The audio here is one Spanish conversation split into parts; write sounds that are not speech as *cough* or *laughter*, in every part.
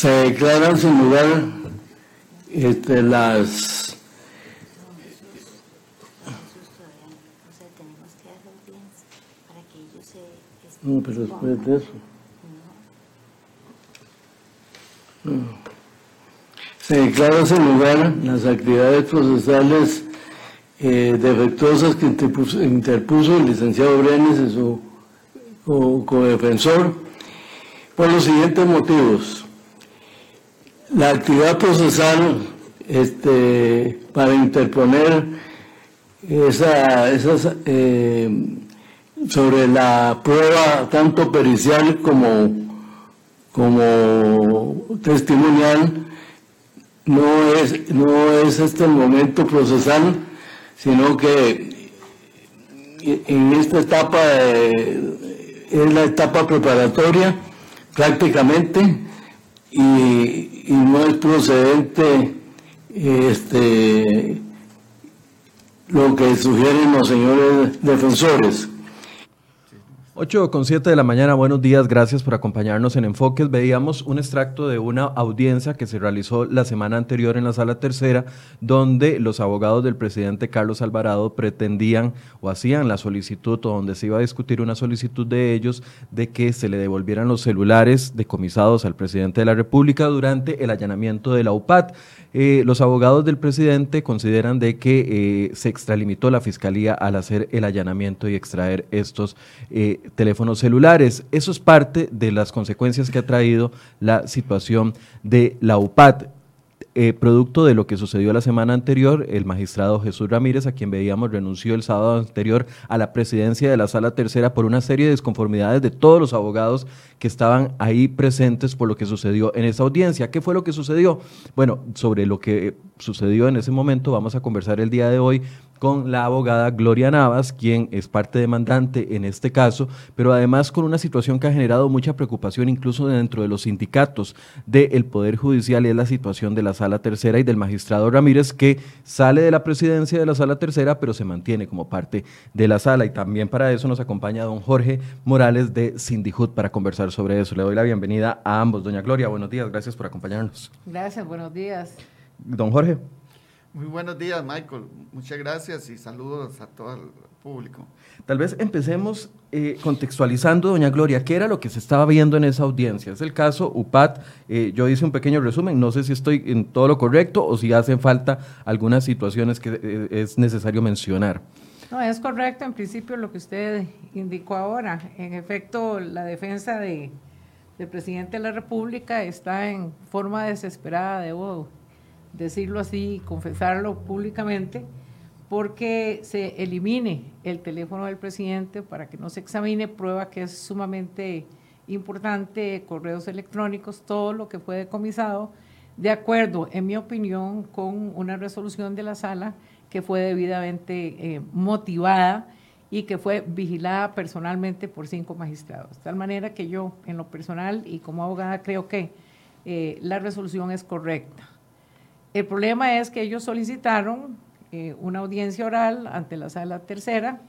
se declaran sin lugar este, las no, pero después de eso. Se declara sin lugar las actividades procesales eh, defectuosas que interpuso, el licenciado Brenes y su co-defensor por los siguientes motivos. La actividad procesal este, para interponer esa, esas, eh, sobre la prueba tanto pericial como, como testimonial no es, no es este el momento procesal, sino que en esta etapa es la etapa preparatoria prácticamente y, no es procedente este, lo que sugieren los señores defensores. 8 con 7 de la mañana, buenos días, gracias por acompañarnos en Enfoques. Veíamos un extracto de una audiencia que se realizó la semana anterior en la sala tercera, donde los abogados del presidente Carlos Alvarado pretendían o hacían la solicitud, o donde se iba a discutir una solicitud de ellos, de que se le devolvieran los celulares decomisados al presidente de la República durante el allanamiento de la UPAD. Eh, los abogados del presidente consideran de que eh, se extralimitó la fiscalía al hacer el allanamiento y extraer estos eh, teléfonos celulares. Eso es parte de las consecuencias que ha traído la situación de la UPAD. Eh, producto de lo que sucedió la semana anterior, el magistrado Jesús Ramírez, a quien veíamos, renunció el sábado anterior a la presidencia de la Sala Tercera por una serie de desconformidades de todos los abogados que estaban ahí presentes por lo que sucedió en esa audiencia. ¿Qué fue lo que sucedió? Bueno, sobre lo que sucedió en ese momento vamos a conversar el día de hoy con la abogada Gloria Navas, quien es parte demandante en este caso, pero además con una situación que ha generado mucha preocupación incluso dentro de los sindicatos del Poder Judicial y es la situación de la Sala Tercera y del magistrado Ramírez, que sale de la presidencia de la Sala Tercera, pero se mantiene como parte de la sala. Y también para eso nos acompaña don Jorge Morales de Sindijut para conversar sobre eso. Le doy la bienvenida a ambos. Doña Gloria, buenos días, gracias por acompañarnos. Gracias, buenos días. Don Jorge. Muy buenos días, Michael. Muchas gracias y saludos a todo el público. Tal vez empecemos eh, contextualizando, doña Gloria, qué era lo que se estaba viendo en esa audiencia. Es el caso UPAT. Eh, yo hice un pequeño resumen, no sé si estoy en todo lo correcto o si hacen falta algunas situaciones que eh, es necesario mencionar. No, es correcto en principio lo que usted indicó ahora. En efecto, la defensa de, del presidente de la República está en forma desesperada, de debo decirlo así, confesarlo públicamente, porque se elimine el teléfono del presidente para que no se examine prueba que es sumamente importante, correos electrónicos, todo lo que fue decomisado, de acuerdo, en mi opinión, con una resolución de la sala que fue debidamente eh, motivada y que fue vigilada personalmente por cinco magistrados. De tal manera que yo, en lo personal y como abogada, creo que eh, la resolución es correcta. El problema es que ellos solicitaron eh, una audiencia oral ante la sala tercera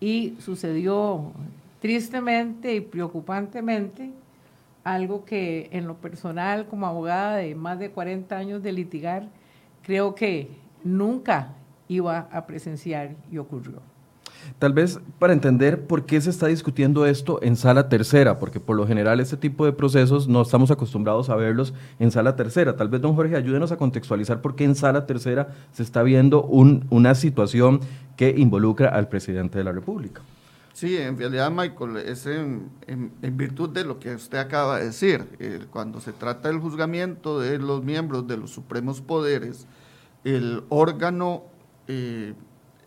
y sucedió tristemente y preocupantemente algo que en lo personal como abogada de más de 40 años de litigar, creo que nunca iba a presenciar y ocurrió. Tal vez para entender por qué se está discutiendo esto en sala tercera, porque por lo general este tipo de procesos no estamos acostumbrados a verlos en sala tercera. Tal vez, don Jorge, ayúdenos a contextualizar por qué en sala tercera se está viendo una situación que involucra al presidente de la República. Sí, en realidad, Michael, es en, virtud de lo que usted acaba de decir. Cuando se trata del juzgamiento de los miembros de los supremos poderes, el órgano eh,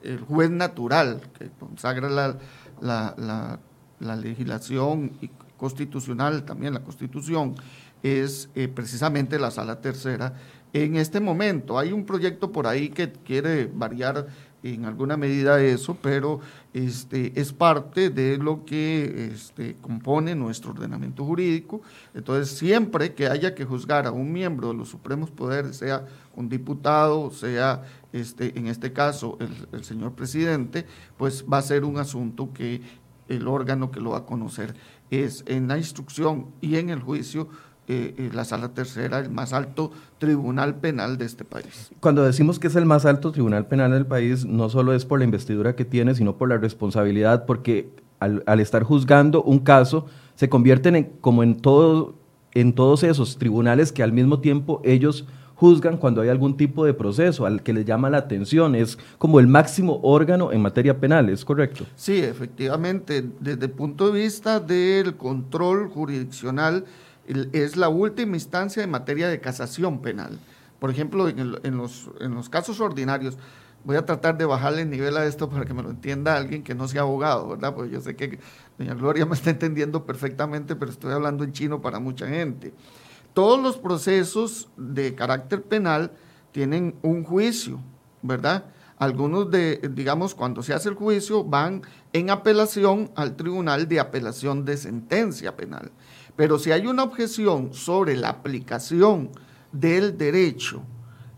el juez natural que consagra la, la, legislación constitucional, también la constitución, es eh, precisamente la sala tercera. En este momento hay un proyecto por ahí que quiere variar en alguna medida eso, pero este, es parte de lo que este, compone nuestro ordenamiento jurídico. Entonces, siempre que haya que juzgar a un miembro de los supremos poderes, sea un diputado, sea este, en este caso el, señor presidente, pues va a ser un asunto que el órgano que lo va a conocer es en la instrucción y en el juicio eh, eh, la sala tercera, el más alto tribunal penal de este país. Cuando decimos que es el más alto tribunal penal del país, no solo es por la investidura que tiene, sino por la responsabilidad, porque al, estar juzgando un caso, se convierten en, como en, todo, en todos esos tribunales que al mismo tiempo ellos juzgan cuando hay algún tipo de proceso al que les llama la atención. Es como el máximo órgano en materia penal, ¿es correcto? Sí, efectivamente. Desde el punto de vista del control jurisdiccional, es la última instancia en materia de casación penal. Por ejemplo, en, los, en los casos ordinarios, voy a tratar de bajarle el nivel a esto para que me lo entienda alguien que no sea abogado, ¿verdad? Porque yo sé que doña Gloria me está entendiendo perfectamente, pero estoy hablando en chino para mucha gente. Todos los procesos de carácter penal tienen un juicio, ¿verdad? Algunos de, digamos, cuando se hace el juicio van en apelación al Tribunal de Apelación de Sentencia Penal. Pero si hay una objeción sobre la aplicación del derecho,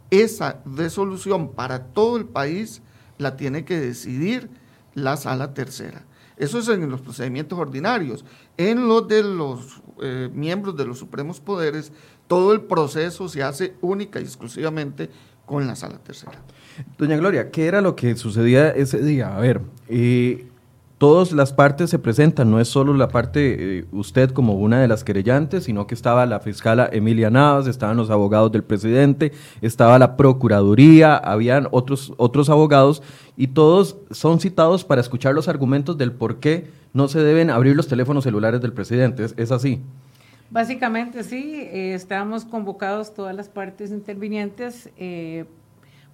esa resolución para todo el país la tiene que decidir la sala tercera. Eso es en los procedimientos ordinarios. En los de los eh, miembros de los supremos poderes, todo el proceso se hace única y exclusivamente con la sala tercera. Doña Gloria, ¿qué era lo que sucedía ese día? A ver, eh, todas las partes se presentan, no es solo la parte, eh, usted como una de las querellantes, sino que estaba la fiscala Emilia Navas, estaban los abogados del presidente, estaba la procuraduría, habían otros, otros abogados y todos son citados para escuchar los argumentos del por qué no se deben abrir los teléfonos celulares del presidente. ¿Es, así? Básicamente sí, eh, estamos convocados todas las partes intervinientes. Eh,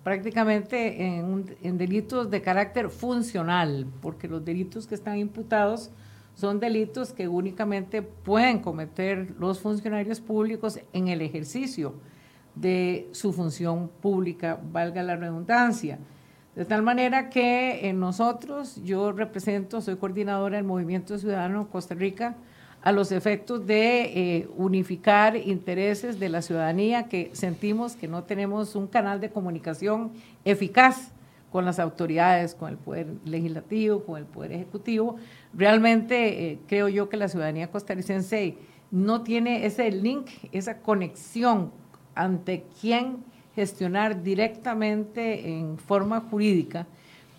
prácticamente en, delitos de carácter funcional, porque los delitos que están imputados son delitos que únicamente pueden cometer los funcionarios públicos en el ejercicio de su función pública, valga la redundancia. De tal manera que en nosotros, yo represento, soy coordinadora del Movimiento Ciudadano Costa Rica, a los efectos de eh, unificar intereses de la ciudadanía que sentimos que no tenemos un canal de comunicación eficaz con las autoridades, con el poder legislativo, con el poder ejecutivo. Realmente eh, creo yo que la ciudadanía costarricense no tiene ese link, esa conexión ante quién gestionar directamente en forma jurídica,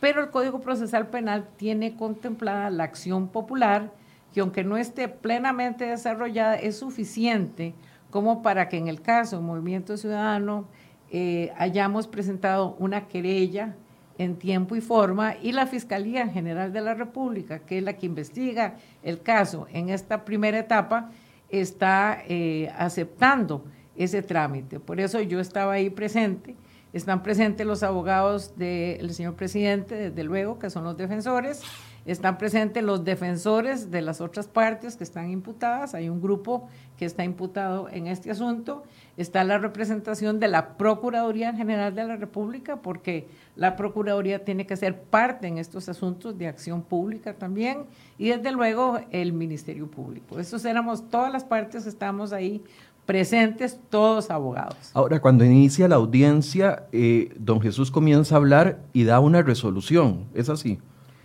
pero el Código Procesal Penal tiene contemplada la acción popular, que aunque no esté plenamente desarrollada, es suficiente como para que en el caso del Movimiento Ciudadano eh, hayamos presentado una querella en tiempo y forma y la Fiscalía General de la República, que es la que investiga el caso en esta primera etapa, está eh, aceptando ese trámite. Por eso yo estaba ahí presente. Están presentes los abogados del señor presidente, desde luego, que son los defensores, están presentes los defensores de las otras partes que están imputadas. Hay un grupo que está imputado en este asunto. Está la representación de la Procuraduría General de la República, porque la Procuraduría tiene que ser parte en estos asuntos de acción pública también. Y desde luego el Ministerio Público. Esos éramos todas las partes, estamos ahí presentes todos abogados. Ahora, cuando inicia la audiencia, eh, don Jesús comienza a hablar y da una resolución, ¿es así?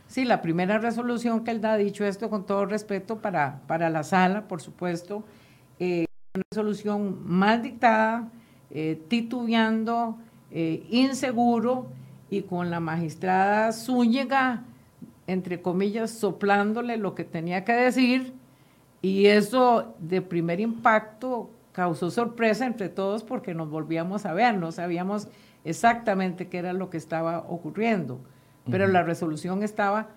Sí, la primera resolución que él da, dicho esto con todo respeto para, para la sala, por supuesto, eh, una resolución mal dictada, eh, titubeando, eh, inseguro y con la magistrada Zúñiga, entre comillas, soplándole lo que tenía que decir, y eso de primer impacto causó sorpresa entre todos porque nos volvíamos a ver, no sabíamos exactamente qué era lo que estaba ocurriendo pero la resolución estaba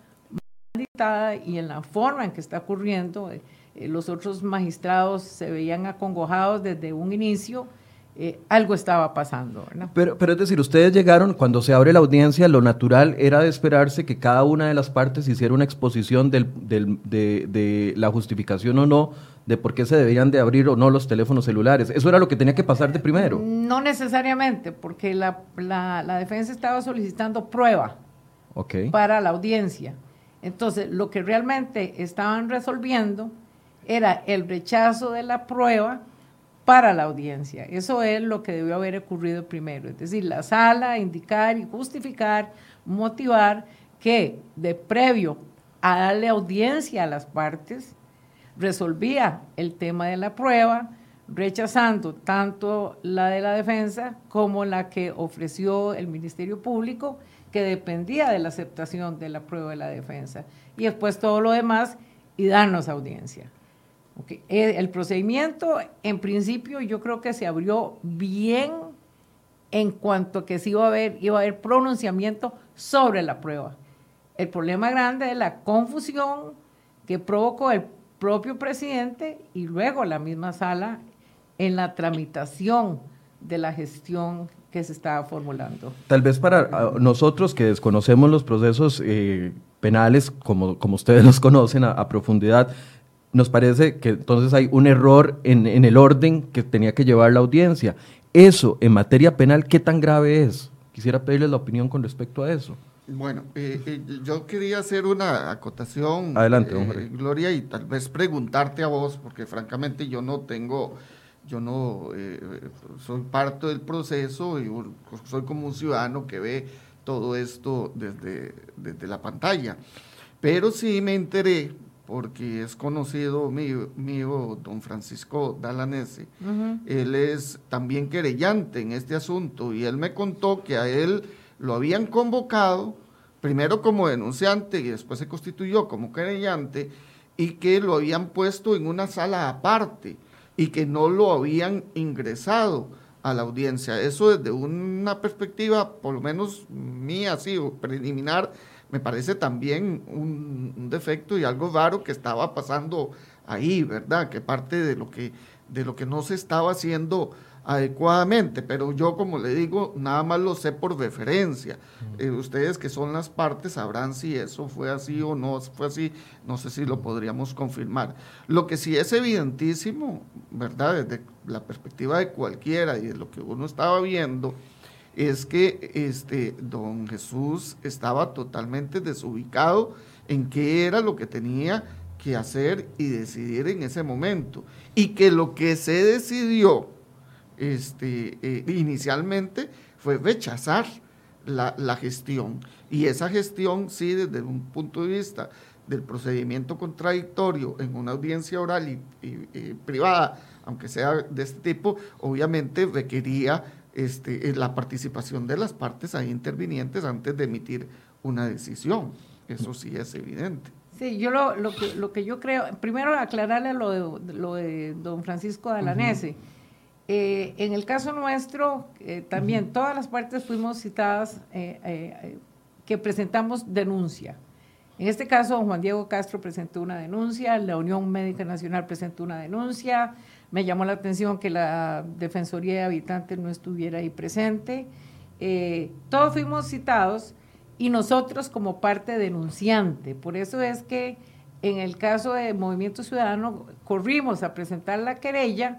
dictada y en la forma en que está ocurriendo, eh, eh, los otros magistrados se veían acongojados desde un inicio. Eh, algo estaba pasando. Pero, pero es decir, ustedes llegaron, cuando se abre la audiencia, lo natural era de esperarse que cada una de las partes hiciera una exposición del, del, de, de, la justificación o no de por qué se debían de abrir o no los teléfonos celulares. Eso era lo que tenía que pasar de primero. No necesariamente, porque la, la, la defensa estaba solicitando prueba para la audiencia. Entonces, lo que realmente estaban resolviendo era el rechazo de la prueba para la audiencia. Eso es lo que debió haber ocurrido primero. Es decir, la sala indicar y justificar, motivar que de previo a darle audiencia a las partes, resolvía el tema de la prueba, rechazando tanto la de la defensa como la que ofreció el Ministerio Público, que dependía de la aceptación de la prueba de la defensa. Y después todo lo demás y darnos audiencia. El procedimiento, en principio, yo creo que se abrió bien en cuanto a que sí iba a haber, iba a haber pronunciamiento sobre la prueba. El problema grande es la confusión que provocó el propio presidente y luego la misma sala en la tramitación de la gestión que se estaba formulando. Tal vez para ah, nosotros que desconocemos los procesos eh, penales, como, como ustedes *laughs* los conocen a, profundidad, nos parece que entonces hay un error en, en, el orden que tenía que llevar la audiencia. Eso, en materia penal, ¿qué tan grave es? Quisiera pedirles la opinión con respecto a eso. Bueno, eh, eh, yo quería hacer una acotación, Adelante, Gloria, y tal vez preguntarte a vos, porque francamente yo no tengo yo no eh, soy parte del proceso y soy como un ciudadano que ve todo esto desde, desde la pantalla. Pero sí me enteré, porque es conocido mío, mío don Francisco Dalanese, él es también querellante en este asunto y él me contó que a él lo habían convocado, primero como denunciante y después se constituyó como querellante, y que lo habían puesto en una sala aparte y que no lo habían ingresado a la audiencia. Eso desde una perspectiva, por lo menos mía, así, preliminar, me parece también un, defecto y algo raro que estaba pasando ahí, ¿verdad? Que parte de lo que, de lo que no se estaba haciendo adecuadamente, pero yo como le digo, nada más lo sé por referencia. Eh, ustedes que son las partes sabrán si eso fue así o no fue así, no sé si lo podríamos confirmar. Lo que sí es evidentísimo, ¿verdad? Desde la perspectiva de cualquiera y de lo que uno estaba viendo, es que este, don Jesús estaba totalmente desubicado en qué era lo que tenía que hacer y decidir en ese momento. Y que lo que se decidió, este, eh, inicialmente fue rechazar la, gestión. Y esa gestión, sí, desde un punto de vista del procedimiento contradictorio en una audiencia oral y, privada, aunque sea de este tipo, obviamente requería este, eh, la participación de las partes ahí intervinientes antes de emitir una decisión. Eso sí es evidente. Sí, yo lo, lo, que, lo que yo creo, primero aclararle lo de, lo de don Francisco Dalanese. Eh, en el caso nuestro, eh, también todas las partes fuimos citadas eh, que presentamos denuncia. En este caso, Juan Diego Castro presentó una denuncia, la Unión Médica Nacional presentó una denuncia, me llamó la atención que la Defensoría de Habitantes no estuviera ahí presente. todos fuimos citados y nosotros como parte denunciante. Por eso es que en el caso de Movimiento Ciudadano corrimos a presentar la querella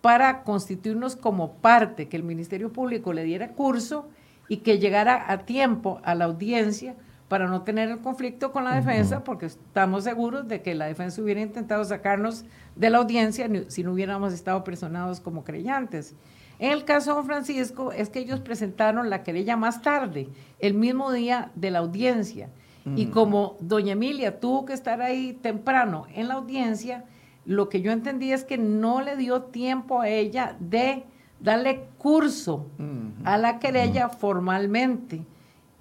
para constituirnos como parte, que el Ministerio Público le diera curso y que llegara a tiempo a la audiencia para no tener el conflicto con la defensa, porque estamos seguros de que la defensa hubiera intentado sacarnos de la audiencia si no hubiéramos estado personados como creyentes. En el caso de Don Francisco es que ellos presentaron la querella más tarde, el mismo día de la audiencia. Y como doña Emilia tuvo que estar ahí temprano en la audiencia, lo que yo entendí es que no le dio tiempo a ella de darle curso a la querella formalmente.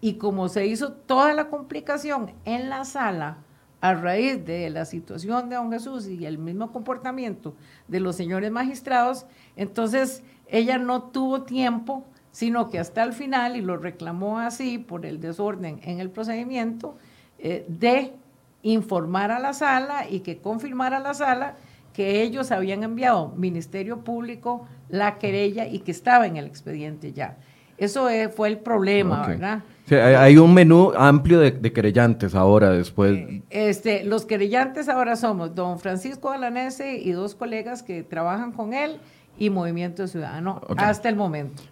Y como se hizo toda la complicación en la sala a raíz de la situación de don Jesús y el mismo comportamiento de los señores magistrados, entonces ella no tuvo tiempo, sino que hasta el final, y lo reclamó así por el desorden en el procedimiento, eh, de informar a la sala y que confirmara a la sala que ellos habían enviado Ministerio Público la querella y que estaba en el expediente ya. Eso fue el problema, ¿verdad? hay un menú amplio de, querellantes ahora, después. Eh, este, los querellantes ahora somos don Francisco Alanese y dos colegas que trabajan con él y Movimiento Ciudadano hasta el momento.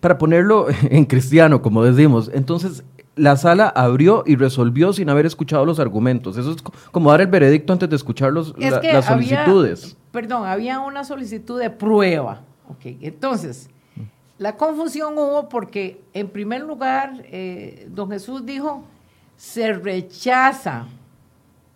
Para ponerlo *laughs* en cristiano, como decimos, entonces la sala abrió y resolvió sin haber escuchado los argumentos. Eso es como dar el veredicto antes de escuchar los, las solicitudes. perdón, había una solicitud de prueba. Okay. Entonces, la confusión hubo porque, en primer lugar, eh, don Jesús dijo, se rechaza,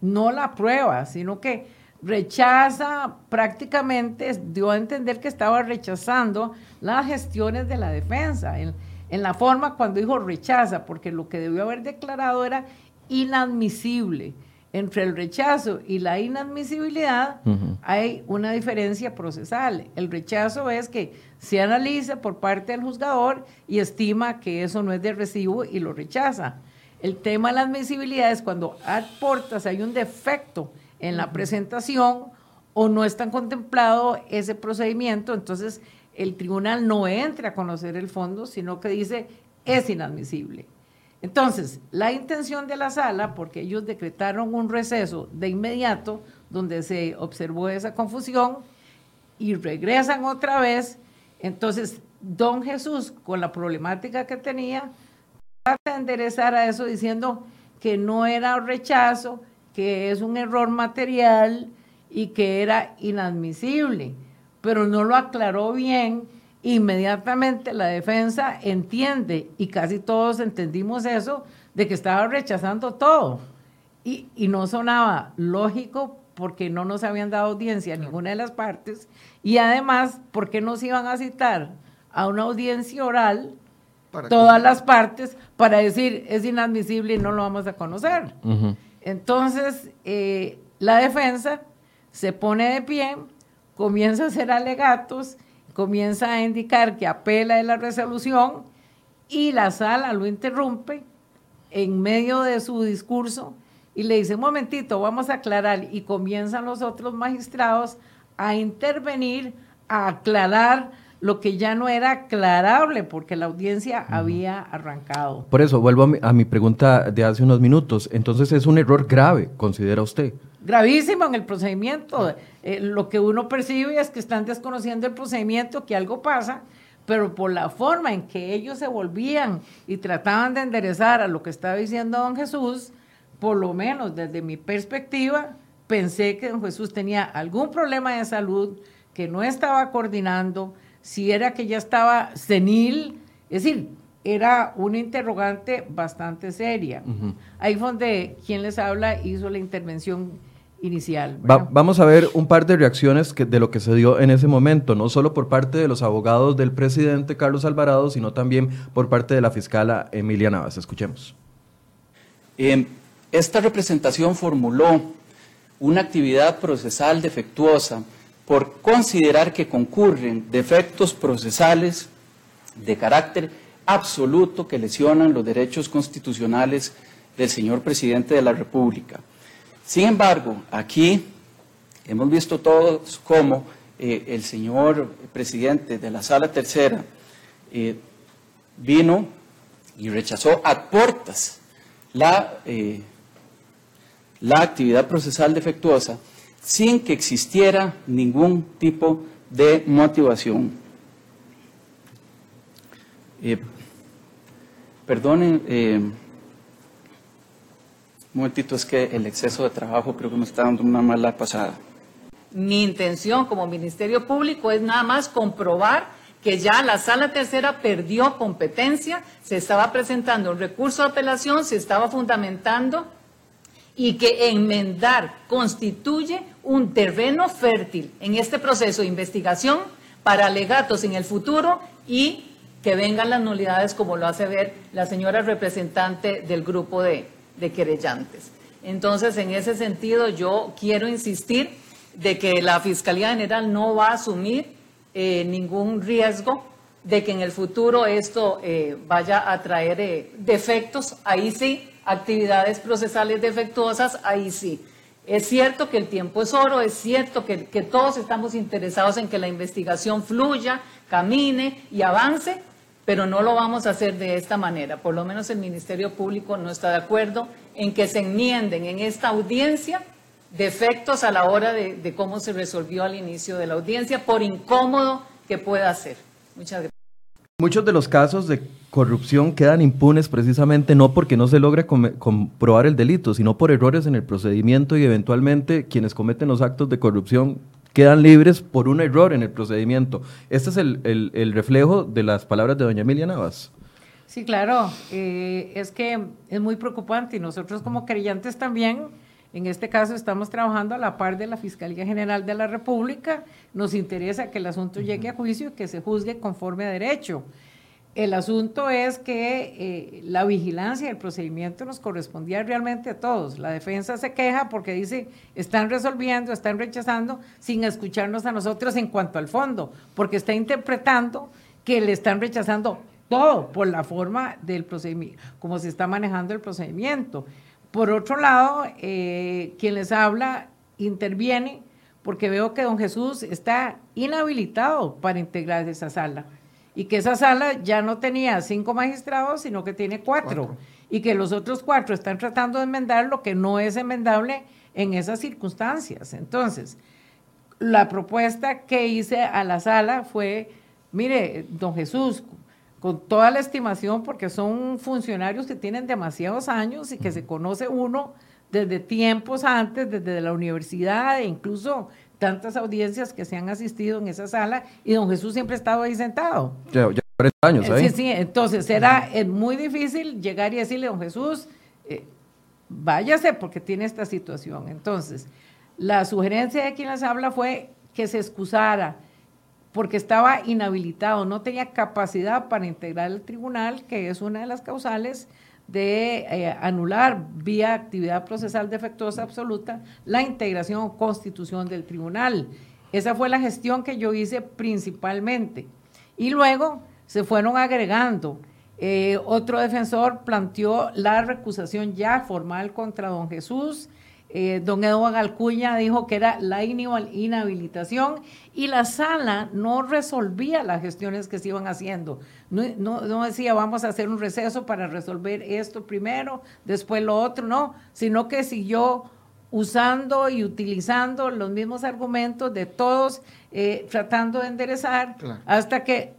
no la prueba, sino que rechaza prácticamente, dio a entender que estaba rechazando las gestiones de la defensa, en, en, la forma cuando dijo rechaza, porque lo que debió haber declarado era inadmisible. Entre el rechazo y la inadmisibilidad hay una diferencia procesal. El rechazo es que se analiza por parte del juzgador y estima que eso no es de recibo y lo rechaza. El tema de la admisibilidad es cuando aportas, hay un defecto en la presentación o no está contemplado ese procedimiento, entonces el tribunal no entra a conocer el fondo, sino que dice es inadmisible. Entonces, la intención de la sala, porque ellos decretaron un receso de inmediato, donde se observó esa confusión, y regresan otra vez, entonces don Jesús, con la problemática que tenía, trata de enderezar a eso diciendo que no era rechazo, que es un error material y que era inadmisible, pero no lo aclaró bien inmediatamente la defensa entiende, y casi todos entendimos eso, de que estaba rechazando todo. Y, no sonaba lógico porque no nos habían dado audiencia a ninguna de las partes, y además, porque nos iban a citar a una audiencia oral todas las partes para decir es inadmisible y no lo vamos a conocer. Entonces, eh, la defensa se pone de pie, comienza a hacer alegatos, comienza a indicar que apela de la resolución y la sala lo interrumpe en medio de su discurso y le dice, un momentito, vamos a aclarar. Y comienzan los otros magistrados a intervenir, a aclarar lo que ya no era aclarable porque la audiencia había arrancado. Por eso, vuelvo a mi, a mi, pregunta de hace unos minutos. Entonces, ¿es un error grave, considera usted? Gravísimo en el procedimiento. Eh, lo que uno percibe es que están desconociendo el procedimiento, que algo pasa, pero por la forma en que ellos se volvían y trataban de enderezar a lo que estaba diciendo don Jesús, por lo menos desde mi perspectiva, pensé que don Jesús tenía algún problema de salud, que no estaba coordinando, si era que ya estaba senil, es decir, era una interrogante bastante seria. Ahí fue donde quien les habla hizo la intervención inicial. vamos a ver un par de reacciones de lo que se dio en ese momento, no solo por parte de los abogados del presidente Carlos Alvarado, sino también por parte de la fiscala Emilia Navas. Escuchemos. Em, esta representación formuló una actividad procesal defectuosa por considerar que concurren defectos procesales de carácter absoluto que lesionan los derechos constitucionales del señor presidente de la República. Sin embargo, aquí hemos visto todos cómo eh, el señor presidente de la Sala Tercera eh, vino y rechazó a puertas la, eh, la actividad procesal defectuosa sin que existiera ningún tipo de motivación. perdonen un momentito, es que el exceso de trabajo creo que me está dando una mala pasada. Mi intención como Ministerio Público es nada más comprobar que ya la sala tercera perdió competencia, se estaba presentando un recurso de apelación, se estaba fundamentando y que enmendar constituye un terreno fértil en este proceso de investigación para alegatos en el futuro y que vengan las nulidades como lo hace ver la señora representante del grupo de, de querellantes. Entonces, en ese sentido, yo quiero insistir de que la Fiscalía General no va a asumir eh, ningún riesgo de que en el futuro esto eh, vaya a traer eh, defectos, ahí sí, actividades procesales defectuosas, ahí sí. Es cierto que el tiempo es oro, es cierto que, que todos estamos interesados en que la investigación fluya, camine y avance, pero no lo vamos a hacer de esta manera. Por lo menos el Ministerio Público no está de acuerdo en que se enmienden en esta audiencia defectos a la hora de, cómo se resolvió al inicio de la audiencia, por incómodo que pueda ser. Muchas gracias. Muchos de los casos de corrupción quedan impunes precisamente no porque no se logre comprobar el delito, sino por errores en el procedimiento y eventualmente quienes cometen los actos de corrupción quedan libres por un error en el procedimiento. Este es el, reflejo de las palabras de doña Emilia Navas. Sí, claro, eh, es que es muy preocupante y nosotros como creyentes también En este caso estamos trabajando a la par de la Fiscalía General de la República. Nos interesa que el asunto llegue a juicio y que se juzgue conforme a derecho. El asunto es que eh, la vigilancia del procedimiento nos correspondía realmente a todos. La defensa se queja porque dice, están resolviendo, están rechazando, sin escucharnos a nosotros en cuanto al fondo, porque está interpretando que le están rechazando todo por la forma del procedimiento, como se está manejando el procedimiento. Por otro lado, eh, quien les habla interviene porque veo que don Jesús está inhabilitado para integrar esa sala y que esa sala ya no tenía cinco magistrados, sino que tiene cuatro, y que los otros cuatro están tratando de enmendar lo que no es enmendable en esas circunstancias. Entonces, la propuesta que hice a la sala fue, mire, don Jesús, con toda la estimación, porque son funcionarios que tienen demasiados años y que se conoce uno desde tiempos antes, desde la universidad e incluso tantas audiencias que se han asistido en esa sala y don Jesús siempre ha estado ahí sentado. Ya, 40 años ahí. Sí, sí, entonces era muy difícil llegar y decirle, don Jesús, eh, váyase porque tiene esta situación. Entonces, la sugerencia de quien les habla fue que se excusara porque estaba inhabilitado, no tenía capacidad para integrar el tribunal, que es una de las causales de eh, anular vía actividad procesal defectuosa absoluta la integración o constitución del tribunal. Esa fue la gestión que yo hice principalmente. Y luego se fueron agregando. Eh, otro defensor planteó la recusación ya formal contra don Jesús eh, don Eduardo Alcuña dijo que era la inhabilitación y la sala no resolvía las gestiones que se iban haciendo. No, decía vamos a hacer un receso para resolver esto primero, después lo otro, no, sino que siguió usando y utilizando los mismos argumentos de todos, eh, tratando de enderezar, hasta que,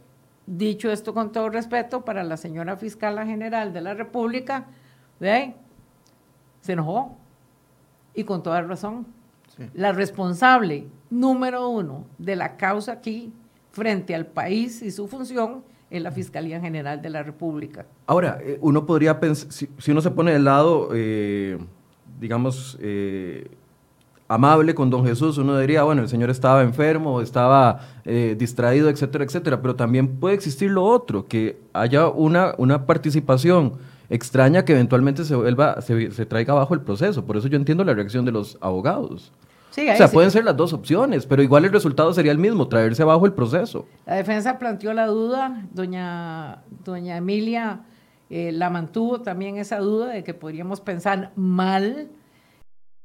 dicho esto con todo respeto para la señora fiscal general de la República, se enojó y con toda razón. La responsable número uno de la causa aquí frente al país y su función es la Fiscalía General de la República. Ahora, eh, uno podría pensar, si, uno se pone del lado, eh, digamos, eh, amable con don Jesús, uno diría, bueno, el señor estaba enfermo, estaba distraído, etcétera, etcétera, pero también puede existir lo otro, que haya una, una participación extraña que eventualmente se vuelva, se, traiga abajo el proceso. Por eso yo entiendo la reacción de los abogados. o sea, pueden ser las dos opciones, pero igual el resultado sería el mismo, traerse abajo el proceso. La defensa planteó la duda, doña, doña Emilia eh, la mantuvo también esa duda de que podríamos pensar mal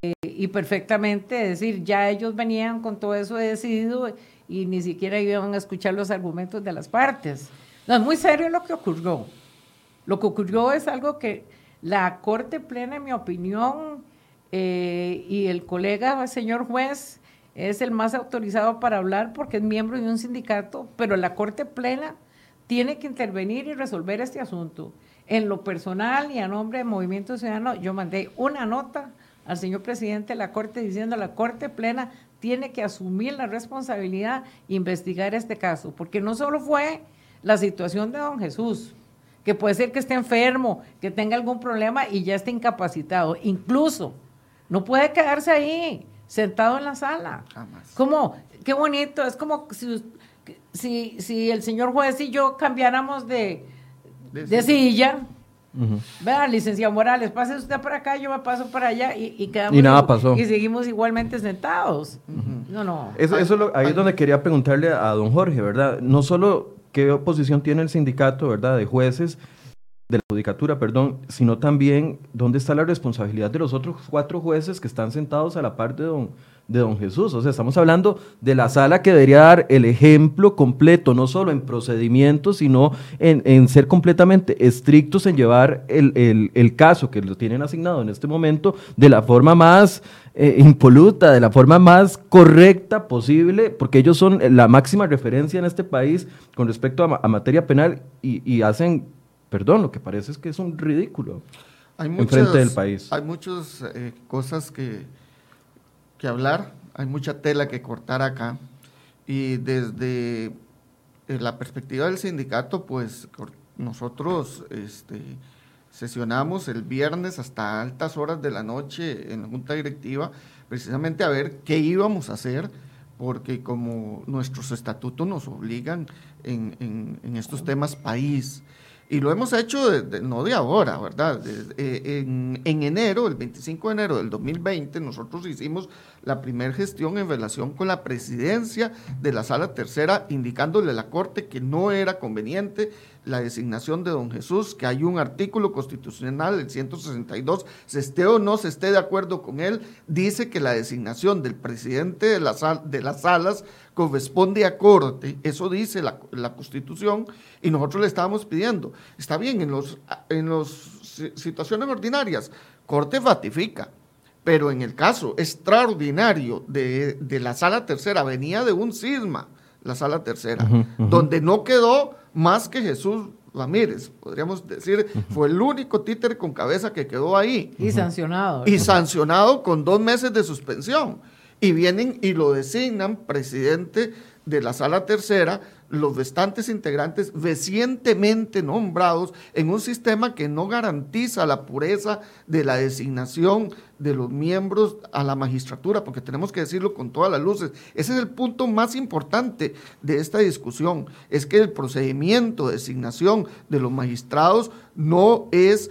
eh, y perfectamente decir, ya ellos venían con todo eso decidido y ni siquiera iban a escuchar los argumentos de las partes. No, es muy serio lo que ocurrió. Lo que ocurrió es algo que la Corte Plena, en mi opinión, eh, y el colega, señor juez, es el más autorizado para hablar porque es miembro de un sindicato, pero la Corte Plena tiene que intervenir y resolver este asunto. En lo personal y a nombre del Movimiento Ciudadano, yo mandé una nota al señor presidente de la Corte diciendo la Corte Plena tiene que asumir la responsabilidad e investigar este caso, porque no solo fue la situación de don Jesús, que puede ser que esté enfermo, que tenga algún problema y ya esté incapacitado. Incluso, no puede quedarse ahí, sentado en la sala. Jamás. Como, qué bonito, es como si, si, el señor juez y yo cambiáramos de, de, silla. Vean, licenciado Morales, pase usted para acá, yo me paso para allá y, y quedamos. Y nada pasó. Y seguimos igualmente sentados. No, no. Eso, eso ahí es donde quería preguntarle a don Jorge, ¿verdad? No solo qué oposición tiene el sindicato, ¿verdad?, de jueces, de la judicatura, perdón, sino también dónde está la responsabilidad de los otros cuatro jueces que están sentados a la par de don, de don Jesús. O sea, estamos hablando de la sala que debería dar el ejemplo completo, no solo en procedimientos, sino en, ser completamente estrictos en llevar el, el, caso que lo tienen asignado en este momento de la forma más eh, impoluta, de la forma más correcta posible, porque ellos son la máxima referencia en este país con respecto a, materia penal y, hacen, perdón, lo que parece es que es un ridículo hay muchas, en frente del país. Hay muchas eh, cosas que, que hablar, hay mucha tela que cortar acá. Y desde eh, la perspectiva del sindicato, pues nosotros este, sesionamos el viernes hasta altas horas de la noche en la Junta Directiva, precisamente a ver qué íbamos a hacer, porque como nuestros estatutos nos obligan en, en estos temas país, y lo hemos hecho no de ahora, ¿verdad? En, enero, el 25 de enero del 2020, nosotros hicimos la primera gestión en relación con la presidencia de la Sala Tercera, indicándole a la Corte que no era conveniente la designación de don Jesús, que hay un artículo constitucional, el 162, se esté o no se esté de acuerdo con él, dice que la designación del presidente de, la de las salas corresponde a corte, eso dice la, la, Constitución, y nosotros le estábamos pidiendo. Está bien, en las en los situaciones ordinarias, corte ratifica, pero en el caso extraordinario de, de la sala tercera, venía de un cisma, la sala tercera, donde no quedó más que Jesús Ramírez, podríamos decir, fue el único títer con cabeza que quedó ahí. Y sancionado. Y sancionado con dos meses de suspensión. Y vienen y lo designan presidente de la sala tercera los restantes integrantes recientemente nombrados en un sistema que no garantiza la pureza de la designación de los miembros a la magistratura, porque tenemos que decirlo con todas las luces. Ese es el punto más importante de esta discusión, es que el procedimiento de designación de los magistrados no es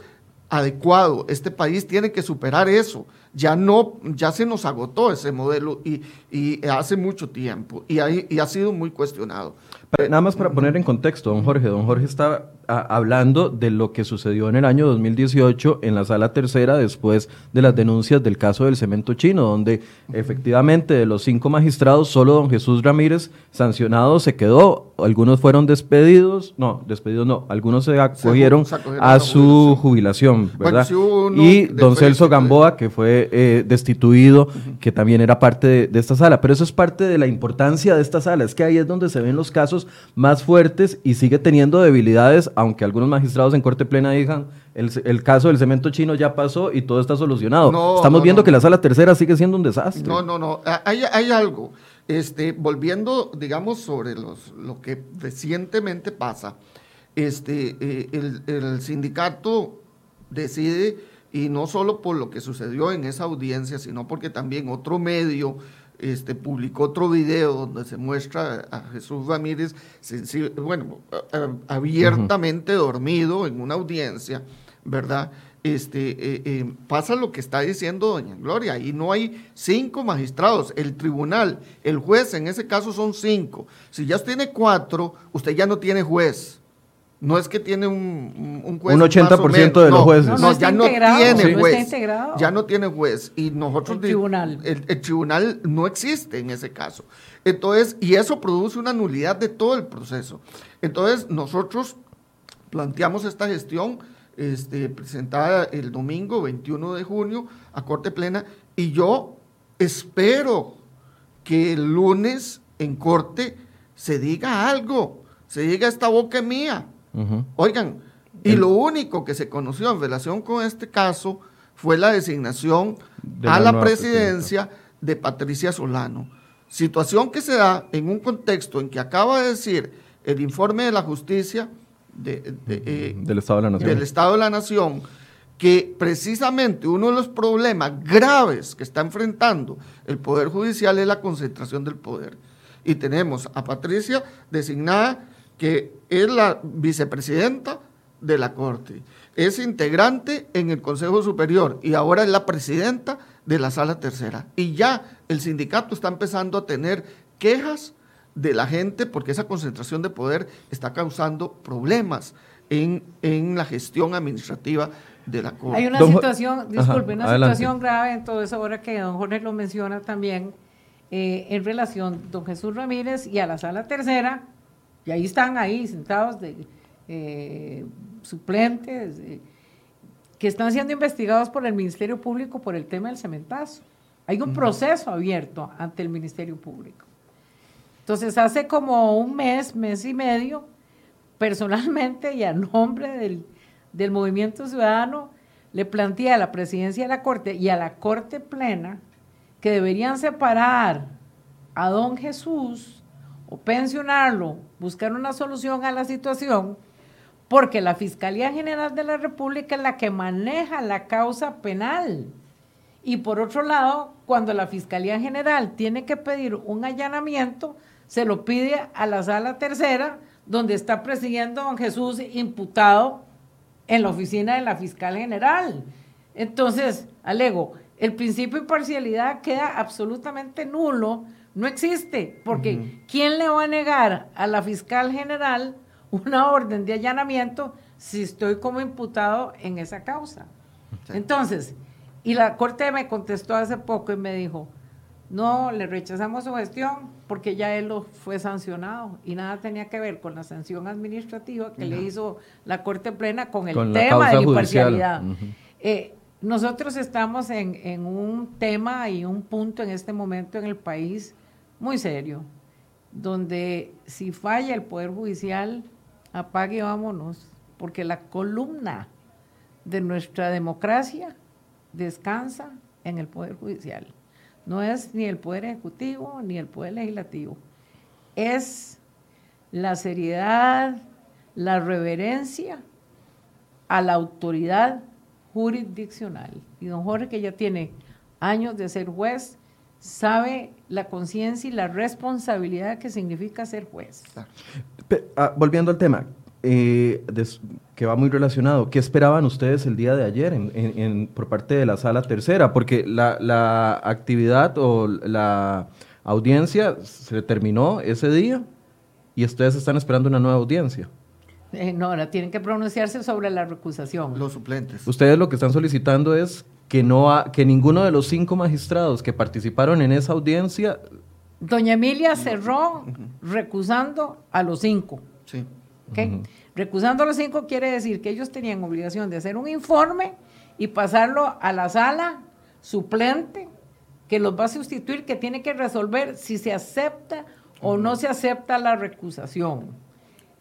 adecuado. Este país tiene que superar eso ya no, ya se nos agotó ese modelo y, y hace mucho tiempo y, y ha sido muy cuestionado. Nada más para poner en contexto, don Jorge, don Jorge está hablando de lo que sucedió en el año 2018 en la sala tercera después de las denuncias del caso del cemento chino, donde efectivamente de los cinco magistrados, solo don Jesús Ramírez sancionado se quedó, algunos fueron despedidos, no, despedidos no, algunos se acogieron, a su jubilación, ¿verdad? y don Celso Gamboa, que fue eh, destituido, que también era parte de, de esta sala, pero eso es parte de la importancia de esta sala, es que ahí es donde se ven los casos más fuertes y sigue teniendo debilidades aunque algunos magistrados en Corte Plena digan, el, caso del cemento chino ya pasó y todo está solucionado. Estamos viendo que la sala tercera sigue siendo un desastre. No, no, no, hay, algo. Este, volviendo, digamos, sobre los, lo que recientemente pasa, este, eh, el, el sindicato decide, y no solo por lo que sucedió en esa audiencia, sino porque también otro medio este, publicó otro video donde se muestra a Jesús Ramírez, bueno, abiertamente dormido en una audiencia, ¿verdad? Este, eh, eh, pasa lo que está diciendo doña Gloria, y no hay cinco magistrados, el tribunal, el juez en ese caso son cinco. Si ya tiene cuatro, usted ya no tiene juez. No es que tiene un, un juez. Un 80% de los jueces. No, ya no tiene juez. ya no tiene juez. Y nosotros. El tribunal. El, tribunal no existe en ese caso. Entonces, y eso produce una nulidad de todo el proceso. Entonces, nosotros planteamos esta gestión este, presentada el domingo 21 de junio a Corte Plena. Y yo espero que el lunes en Corte se diga algo. Se diga esta boca mía Oigan, y lo único que se conoció en relación con este caso fue la designación a la presidencia de Patricia Solano. Situación que se da en un contexto en que acaba de decir el informe de la justicia eh, del, Estado de la Nación. del Estado de la Nación que precisamente uno de los problemas graves que está enfrentando el Poder Judicial es la concentración del poder. Y tenemos a Patricia designada que es la vicepresidenta de la Corte, es integrante en el Consejo Superior y ahora es la presidenta de la Sala Tercera. Y ya el sindicato está empezando a tener quejas de la gente porque esa concentración de poder está causando problemas en, la gestión administrativa de la Corte. Hay una situación, disculpe, una situación grave en todo eso ahora que don Jorge lo menciona también eh, en relación don Jesús Ramírez y a la Sala Tercera, y ahí están ahí sentados de eh, suplentes eh, que están siendo investigados por el Ministerio Público por el tema del cementazo. Hay un proceso abierto ante el Ministerio Público. Entonces, hace como un mes, mes y medio, personalmente y a nombre del, del Movimiento Ciudadano, le planteé a la presidencia de la Corte y a la Corte Plena que deberían separar a don Jesús o pensionarlo, buscar una solución a la situación, porque la Fiscalía General de la República es la que maneja la causa penal. Y por otro lado, cuando la Fiscalía General tiene que pedir un allanamiento, se lo pide a la sala tercera, donde está presidiendo don Jesús imputado en la oficina de la fiscal general. Entonces, alego, el principio de imparcialidad queda absolutamente nulo, no existe, porque ¿quién le va a negar a la fiscal general una orden de allanamiento si estoy como imputado en esa causa? Entonces, y la Corte me contestó hace poco y me dijo, no, le rechazamos su gestión porque ya él lo fue sancionado y nada tenía que ver con la sanción administrativa que le hizo la Corte Plena con el tema de la imparcialidad. Eh, nosotros estamos en, en, un tema y un punto en este momento en el país muy serio, donde si falla el Poder Judicial, apague vámonos, porque la columna de nuestra democracia descansa en el Poder Judicial. No es ni el Poder Ejecutivo ni el Poder Legislativo. Es la seriedad, la reverencia a la autoridad jurisdiccional. Y don Jorge, que ya tiene años de ser juez, sabe la conciencia y la responsabilidad que significa ser juez. Ah, volviendo al tema, eh, que va muy relacionado. ¿Qué esperaban ustedes el día de ayer en, por parte de la sala tercera? Porque la, actividad o la audiencia se terminó ese día y ustedes están esperando una nueva audiencia. Eh, no, ahora tienen que pronunciarse sobre la recusación. Los suplentes. Ustedes lo que están solicitando es que, no que ninguno de los cinco magistrados que participaron en esa audiencia... Doña Emilia cerró recusando a los cinco. Sí. Recusando a los cinco quiere decir que ellos tenían obligación de hacer un informe y pasarlo a la sala suplente que los va a sustituir, que tiene que resolver si se acepta o no se acepta la recusación.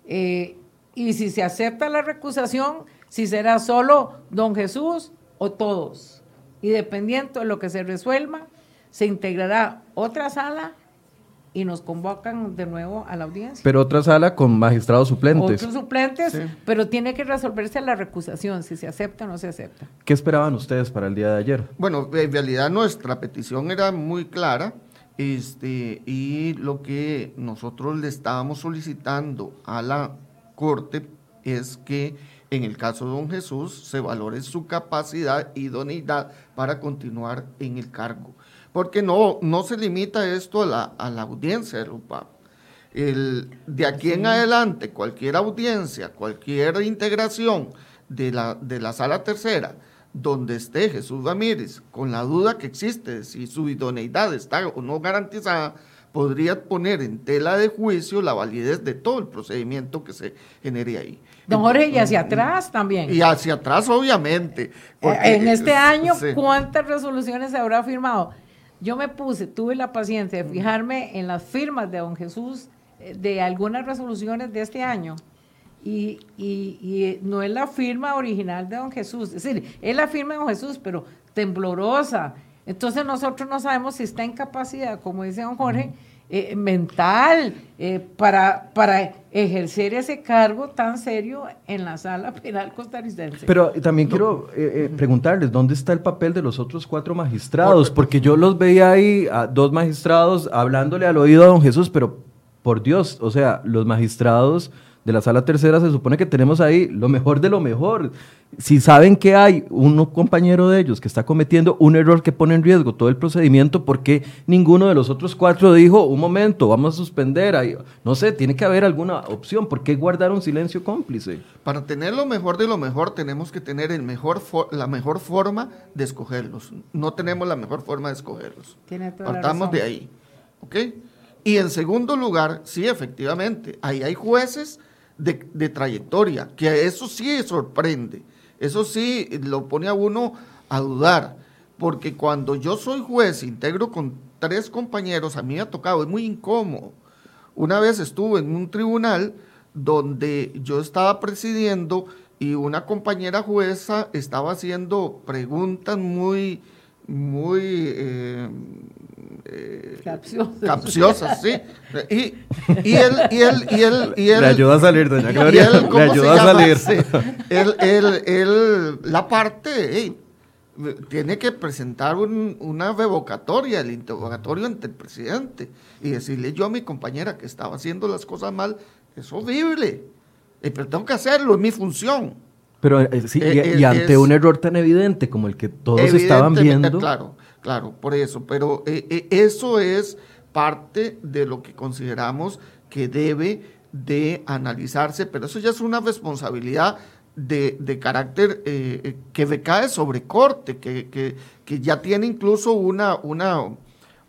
Eh, y si se acepta la recusación, si será solo don Jesús o todos. Y dependiendo de lo que se resuelva, se integrará otra sala y nos convocan de nuevo a la audiencia. Pero otra sala con magistrados suplentes. Otros suplentes, pero tiene que resolverse la recusación, si se acepta o no se acepta. ¿Qué esperaban ustedes para el día de ayer? Bueno, en realidad nuestra petición era muy clara este, y lo que nosotros le estábamos solicitando a la Corte es que en el caso de don Jesús se valore su capacidad y idoneidad para continuar en el cargo porque no, no se limita esto a la, a la audiencia Lupa. El, de aquí en adelante, cualquier audiencia, cualquier integración de la, de la sala tercera, donde esté Jesús Ramírez, con la duda que existe si su idoneidad está o no garantizada, podría poner en tela de juicio la validez de todo el procedimiento que se genere ahí. Don Jorge, y hacia atrás también. Y hacia atrás, obviamente. En este año, ¿cuántas resoluciones se habrá firmado? Yo me puse, tuve la paciencia de fijarme en las firmas de don Jesús eh, de algunas resoluciones de este año. Y, y, no es la firma original de don Jesús, es decir, es la firma de don Jesús, pero temblorosa. Entonces nosotros no sabemos si está en capacidad, como dice don Jorge, eh, mental eh, para, para ejercer ese cargo tan serio en la sala *laughs* penal costarricense. Pero también quiero eh, preguntarles, ¿dónde está el papel de los otros cuatro magistrados? Porque yo los veía ahí, a dos magistrados hablándole al oído a don Jesús, pero por Dios, o sea, los magistrados de la sala tercera se supone que tenemos ahí lo mejor de lo mejor. Si saben que hay un compañero de ellos que está cometiendo un error que pone en riesgo todo el procedimiento, ¿por qué ninguno de los otros cuatro dijo, un momento, vamos a suspender? Ahí? No sé, tiene que haber alguna opción. ¿Por qué guardar un silencio cómplice? Para tener lo mejor de lo mejor tenemos que tener el mejor la mejor forma de escogerlos. No tenemos la mejor forma de escogerlos. Partamos de ahí. ¿Ok? Y en segundo lugar, sí, efectivamente, ahí hay jueces de, trayectoria, que eso sí sorprende, eso sí lo pone a uno a dudar, porque cuando yo soy juez, integro con tres compañeros, a mí me ha tocado, es muy incómodo. Una vez estuve en un tribunal donde yo estaba presidiendo y una compañera jueza estaba haciendo preguntas muy, muy, eh, eh, Capciosas. capciosas, sí. Y, y él, y él, y él, y él, Le ayudó a salir, doña Gloria. él, Le ¿cómo se ayudó a salir. Sí. Él, él, él, la parte, hey, tiene que presentar un- una revocatoria, el interrogatorio ante el presidente y decirle yo a mi compañera que estaba haciendo las cosas mal, es horrible, Eh, pero tengo que hacerlo, es mi función. Pero eh, sí, y, Eh, y ante es- un error tan evidente como el que todos estaban viendo. Claro, claro, por eso. Pero eh, eh, eso es parte de lo que consideramos que debe de analizarse, pero eso ya es una responsabilidad de, de carácter eh, eh, que recae sobre corte, que, que- que ya tiene incluso una, una,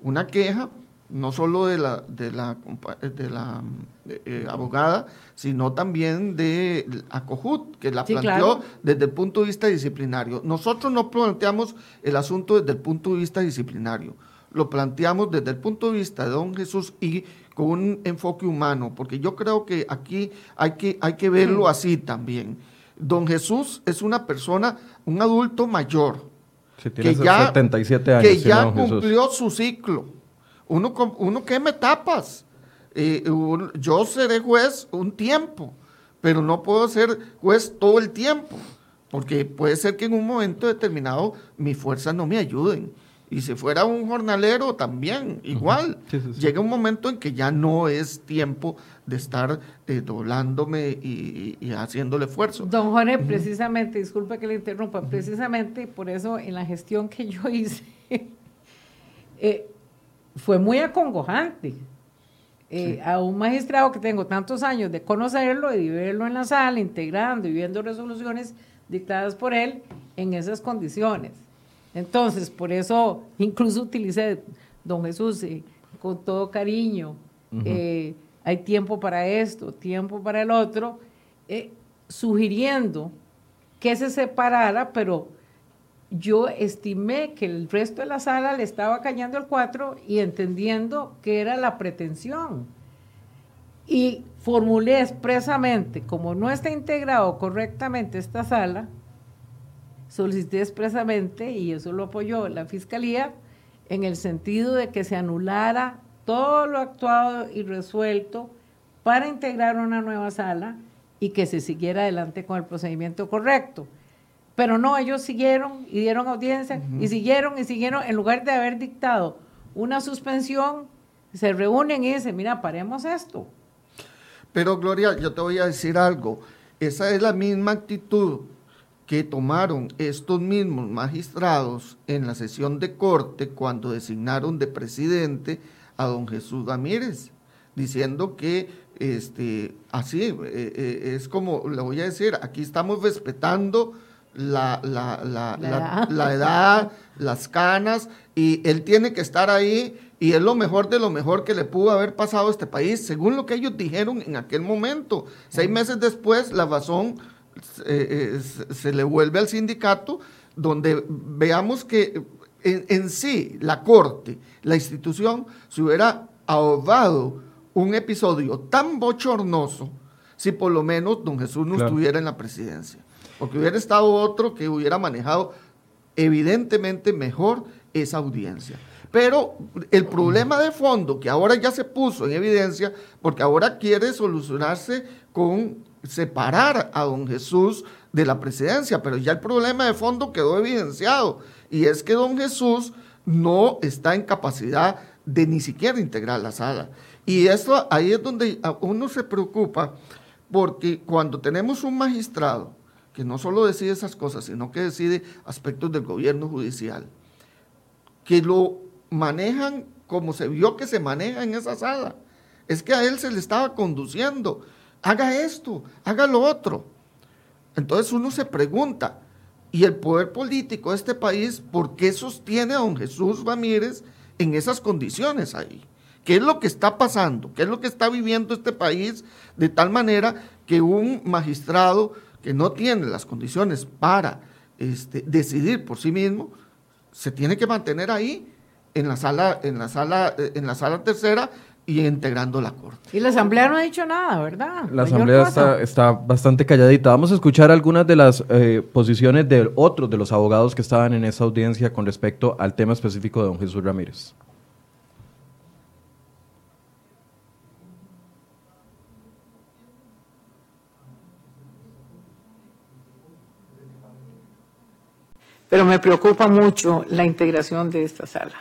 una queja, no solo de la, de la, compa- de la eh, eh, abogada, sino también de Acojut, que la Sí, planteó claro. desde el punto de vista disciplinario. Nosotros no planteamos el asunto desde el punto de vista disciplinario, lo planteamos desde el punto de vista de don Jesús y con un enfoque humano, porque yo creo que aquí hay que, hay que verlo así también. Don Jesús es una persona, un adulto mayor, Sí, tiene que ya, 77 años. que ya Jesús. cumplió su ciclo. Uno, uno quema etapas. Eh, un- yo seré juez un tiempo, pero no puedo ser juez todo el tiempo, porque puede ser que en un momento determinado mis fuerzas no me ayuden. Y si fuera un jornalero también, igual. Sí, sí, sí. Llega un momento en que ya no es tiempo de estar eh, doblándome y, y- y haciendo el esfuerzo. Don Jorge, precisamente, disculpe que le interrumpa, precisamente por eso en la gestión que yo hice *laughs* eh, fue muy acongojante. Eh, A un magistrado que tengo tantos años de conocerlo y de verlo en la sala, integrando y viendo resoluciones dictadas por él en esas condiciones. Entonces, por eso incluso utilicé, don Jesús, eh, con todo cariño, eh, hay tiempo para esto, tiempo para el otro, sugiriendo que se separara, pero yo estimé que el resto de la sala le estaba callando el 4 y entendiendo que era la pretensión. Y formulé expresamente, como no está integrado correctamente esta sala, solicité expresamente, y eso lo apoyó la Fiscalía, en el sentido de que se anulara todo lo actuado y resuelto para integrar una nueva sala y que se siguiera adelante con el procedimiento correcto. Pero no, ellos siguieron y dieron audiencia y siguieron y siguieron, en lugar de haber dictado una suspensión, se reúnen y dicen, mira, paremos esto. Pero Gloria, yo te voy a decir algo. Esa es la misma actitud que tomaron estos mismos magistrados en la sesión de corte cuando designaron de presidente a don Jesús Ramírez, diciendo que este, así eh, eh, es como, le voy a decir, aquí estamos respetando la, la, la, La la- edad. la edad, las canas, y él tiene que estar ahí y es lo mejor de lo mejor que le pudo haber pasado a este país, según lo que ellos dijeron en aquel momento. Seis meses después, la razón eh, eh, se- se le vuelve al sindicato, donde veamos que en, en sí la Corte, la institución, se hubiera ahorrado un episodio tan bochornoso si por lo menos don Jesús no Claro. estuviera en la presidencia. Porque hubiera estado otro que hubiera manejado evidentemente mejor esa audiencia. Pero el problema de fondo que ahora ya se puso en evidencia, porque ahora quiere solucionarse con separar a don Jesús de la presidencia, pero ya el problema de fondo quedó evidenciado, y es que don Jesús no está en capacidad de ni siquiera integrar la sala. Y esto ahí es donde uno se preocupa, porque cuando tenemos un magistrado que no solo decide esas cosas, sino que decide aspectos del gobierno judicial, que lo manejan como se vio que se maneja en esa sala. Es que a él se le estaba conduciendo, haga esto, haga lo otro. Entonces uno se pregunta, ¿y el poder político de este país por qué sostiene a don Jesús Ramírez en esas condiciones ahí? ¿Qué es lo que está pasando? ¿Qué es lo que está viviendo este país de tal manera que un magistrado que no tiene las condiciones para este, decidir por sí mismo se tiene que mantener ahí en la sala, en la sala, eh, en la sala tercera y integrando la corte? Y la Asamblea no ha dicho nada, ¿verdad? La asamblea está bastante calladita. Vamos a escuchar algunas de las eh, posiciones de otros de los abogados que estaban en esa audiencia con respecto al tema específico de don Jesús Ramírez. Pero me preocupa mucho la integración de esta sala.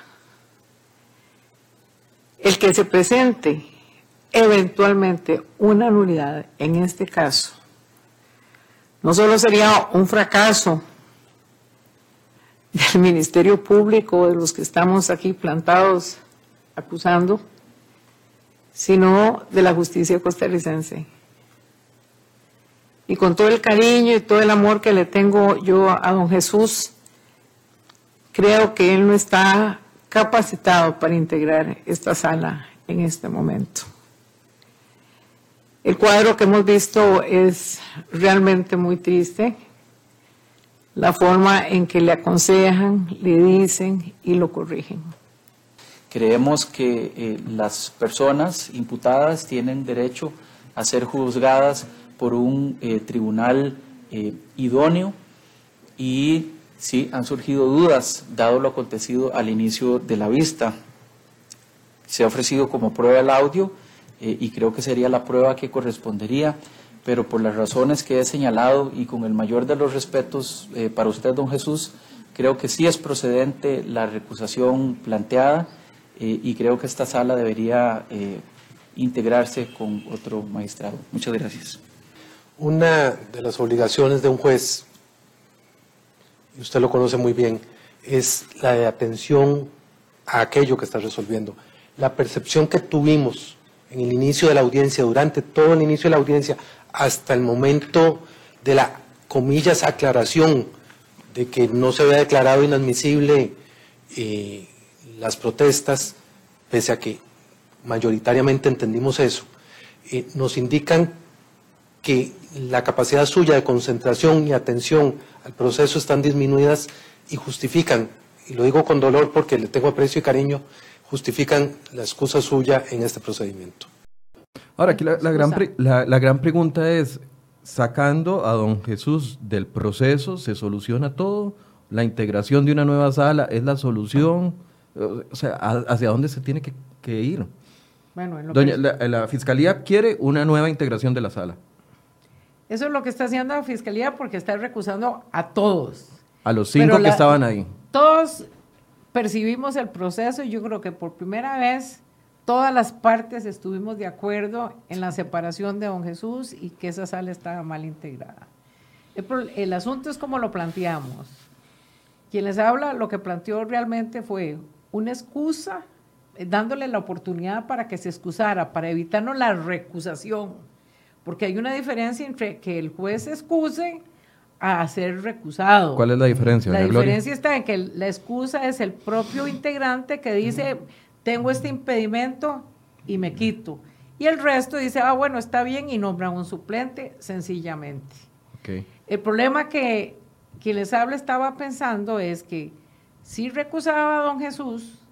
El que se presente eventualmente una nulidad en este caso, no solo sería un fracaso *laughs* del Ministerio Público, de los que estamos aquí plantados acusando, sino de la justicia costarricense. Y con todo el cariño y todo el amor que le tengo yo a don Jesús, creo que él no está capacitado para integrar esta sala en este momento. El cuadro que hemos visto es realmente muy triste. La forma en que le aconsejan, le dicen y lo corrigen. Creemos que eh, las personas imputadas tienen derecho a ser juzgadas por un eh, tribunal eh, idóneo y sí han surgido dudas dado lo acontecido al inicio de la vista. Se ha ofrecido como prueba el audio eh, y creo que sería la prueba que correspondería, pero por las razones que he señalado y con el mayor de los respetos para usted, don Jesús, creo que sí es procedente la recusación planteada y creo que esta sala debería integrarse con otro magistrado. Muchas gracias. Una de las obligaciones de un juez, y usted lo conoce muy bien, es la de atención a aquello que está resolviendo. La percepción que tuvimos en el inicio de la audiencia, durante todo el inicio de la audiencia, hasta el momento de la, comillas, aclaración de que no se había declarado inadmisible eh, las protestas, pese a que mayoritariamente entendimos eso, eh, nos indican que la capacidad suya de concentración y atención al proceso están disminuidas y justifican, y lo digo con dolor porque le tengo aprecio y cariño, justifican la excusa suya en este procedimiento. Ahora, aquí la, gran, la, gran pregunta es, sacando a don Jesús del proceso, ¿se soluciona todo? ¿La integración de una nueva sala es la solución? O sea, ¿hacia dónde se tiene que, ir? Bueno, Doña, la Fiscalía quiere una nueva integración de la sala. Eso es lo que está haciendo la Fiscalía porque está recusando a todos. A los cinco que estaban ahí. Todos percibimos el proceso y yo creo que por primera vez todas las partes estuvimos de acuerdo en la separación de don Jesús y que esa sala estaba mal integrada. El, el asunto es como lo planteamos. Quien les habla lo que planteó realmente fue una excusa, eh, dándole la oportunidad para que se excusara, para evitarnos la recusación porque hay una diferencia entre que el juez excuse a ser recusado. ¿Cuál es la diferencia? La diferencia está en que la excusa es el propio integrante que dice, tengo este impedimento y me quito. Y el resto dice, ah, bueno, está bien y nombran un suplente sencillamente. El problema que quien les habla estaba pensando es que si recusaba a don Jesús,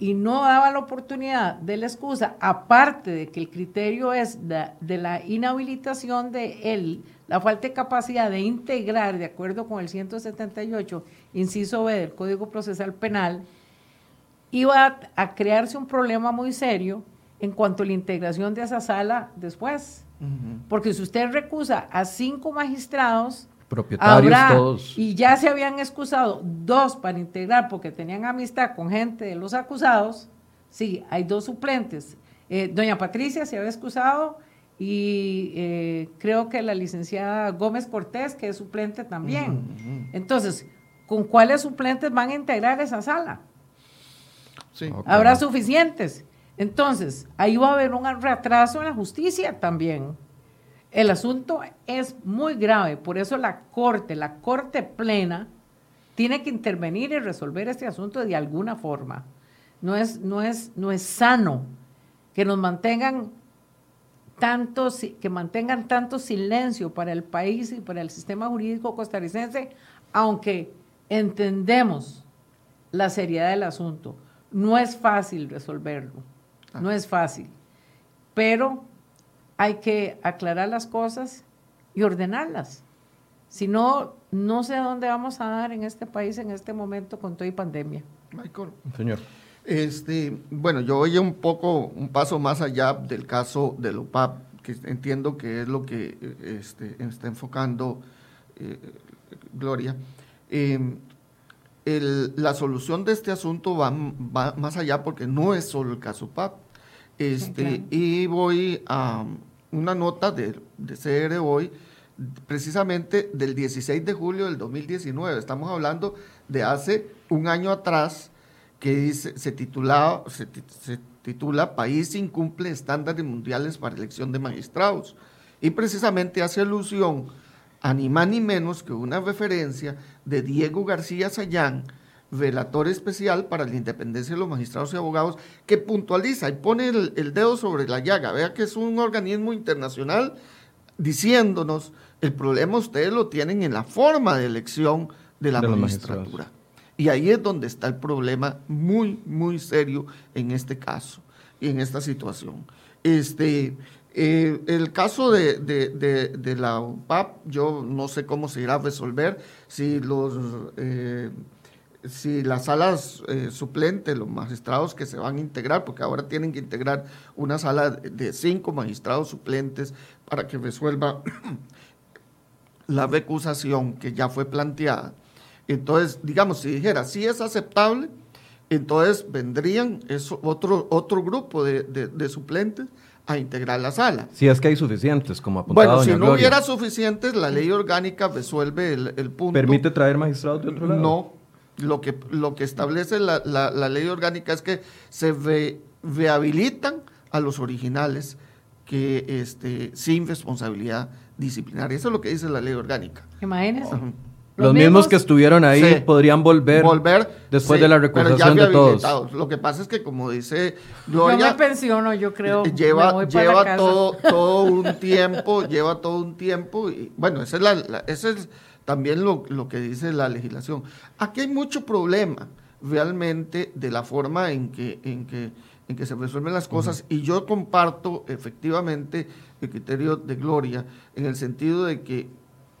y no daba la oportunidad de la excusa, aparte de que el criterio es de, la inhabilitación de él, la falta de capacidad de integrar, de acuerdo con el 178, inciso B del Código Procesal Penal, iba a, crearse un problema muy serio en cuanto a la integración de esa sala después. Porque si usted recusa a cinco magistrados, propietarios todos. Y ya se habían excusado dos para integrar porque tenían amistad con gente de los acusados. Sí, hay dos suplentes. Eh, doña Patricia se había excusado y eh, creo que la licenciada Gómez Cortés, que es suplente también. Entonces, ¿con cuáles suplentes van a integrar esa sala? Sí. Habrá suficientes. Entonces, ahí va a haber un retraso en la justicia también. El asunto es muy grave, por eso la Corte, la Corte plena, tiene que intervenir y resolver este asunto de alguna forma. No es, no es, no es sano que nos mantengan tanto, que mantengan tanto silencio para el país y para el sistema jurídico costarricense, aunque entendemos la seriedad del asunto. No es fácil resolverlo, no es fácil, pero hay que aclarar las cosas y ordenarlas. Si no, no sé a dónde vamos a dar en este país en este momento con toda pandemia. Michael. Señor. Este, bueno, yo voy un poco, un paso más allá del caso del OPAP, que entiendo que es lo que este, está enfocando eh, Gloria. eh, el- la solución de este asunto va, va más allá porque no es solo el caso PAP. Este, claro. Y voy a una nota de, de CR hoy, precisamente del 16 de julio del 2019. Estamos hablando de hace un año atrás, que se, titulaba, se, ti- se titula País incumple estándares mundiales para elección de magistrados. Y precisamente hace alusión a ni más ni menos que una referencia de Diego García Sayán, relator especial para la independencia de los magistrados y abogados, que puntualiza y pone el, el dedo sobre la llaga. Vea que es un organismo internacional diciéndonos, el problema ustedes lo tienen en la forma de elección de la De magistratura. Y ahí es donde está el problema muy, muy serio en este caso y en esta situación. Este, eh, el caso de, de- de- de la UPAP, yo no sé cómo se irá a resolver, si los... eh, si las salas eh, suplentes, los magistrados que se van a integrar, porque ahora tienen que integrar una sala de cinco magistrados suplentes para que resuelva *clears throat* la recusación que ya fue planteada. Entonces, digamos, si dijera, si es aceptable, entonces vendrían eso, otro, otro grupo de, de- de suplentes a integrar la sala. Si es que hay suficientes, como apuntaba Bueno, si no Gloria. hubiera suficientes, la ley orgánica resuelve el, el punto. ¿Permite traer magistrados de otro lado? No, lo que, lo que establece la, la- la ley orgánica es que se re- rehabilitan a los originales que este, sin responsabilidad disciplinaria. Eso es lo que dice la ley orgánica. Imagínense. Ujú. Los mismos que estuvieron ahí Sí. podrían volver, Volver después sí, de la recusación de todos. Lo que pasa es que, como dice Yo Gloria, me pensiono, yo creo. me lleva, lleva casa. todo, todo un *laughs* tiempo, lleva todo un tiempo, y bueno, esa es, la, la- ese es también lo, lo que dice la legislación. Aquí hay mucho problema realmente de la forma en que, en que, en que se resuelven las cosas, y yo comparto efectivamente el criterio de Gloria, en el sentido de que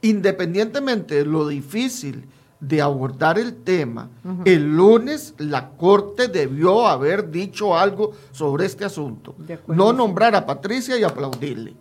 independientemente de lo difícil de abordar el tema, el lunes la Corte debió haber dicho algo sobre este asunto. No nombrar a Patricia y aplaudirle.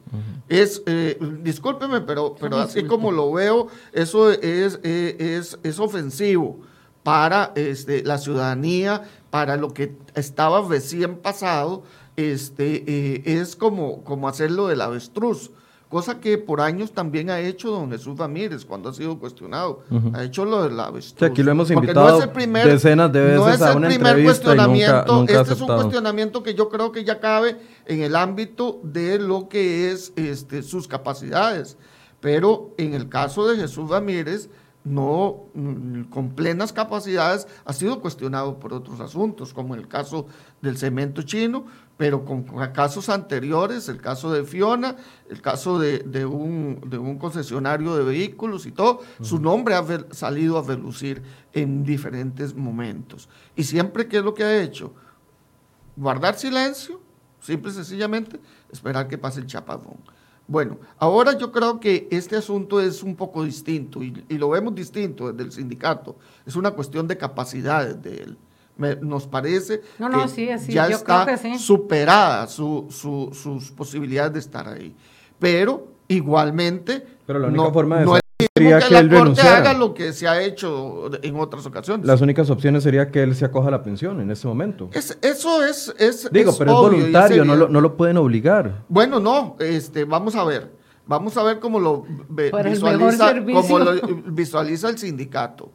Es, eh, discúlpeme, pero, pero así como lo veo, eso es, eh, es, es ofensivo para este, la ciudadanía, para lo que estaba recién pasado, este, eh, es como, como hacerlo del avestruz. Cosa que por años también ha hecho don Jesús Ramírez cuando ha sido cuestionado. Ha hecho lo del avestruz. Sí, aquí lo hemos invitado es el primer- decenas de no veces es a el una primer y nunca- cuestionamiento. nunca este es un cuestionamiento que yo creo que ya cabe en el ámbito de lo que es este, sus capacidades. Pero en el caso de Jesús Ramírez, no mm, con plenas capacidades, ha sido cuestionado por otros asuntos, como el caso del cemento chino, pero con, con casos anteriores, el caso de Fiona, el caso de, de un, de un concesionario de vehículos y todo, su nombre ha salido a relucir en diferentes momentos. Y siempre, ¿qué es lo que ha hecho? guardar silencio, simple y sencillamente, esperar que pase el chapadón. Bueno, ahora yo creo que este asunto es un poco distinto y, y lo vemos distinto desde el sindicato. Es una cuestión de capacidades de él. Me- nos parece No, no, que sí, sí, ya yo está sí. superada su- su- sus posibilidades de estar ahí. Pero igualmente, Pero la única forma de no es que, que la él Corte renunciara. haga lo que se ha hecho en otras ocasiones. Las únicas opciones sería que él se acoja a la pensión en este momento. Es- eso es, es Digo, es pero es obvio voluntario, no lo, no lo pueden obligar. Bueno, no, este, vamos a ver. Vamos a ver cómo lo ve- visualiza, cómo lo visualiza el sindicato.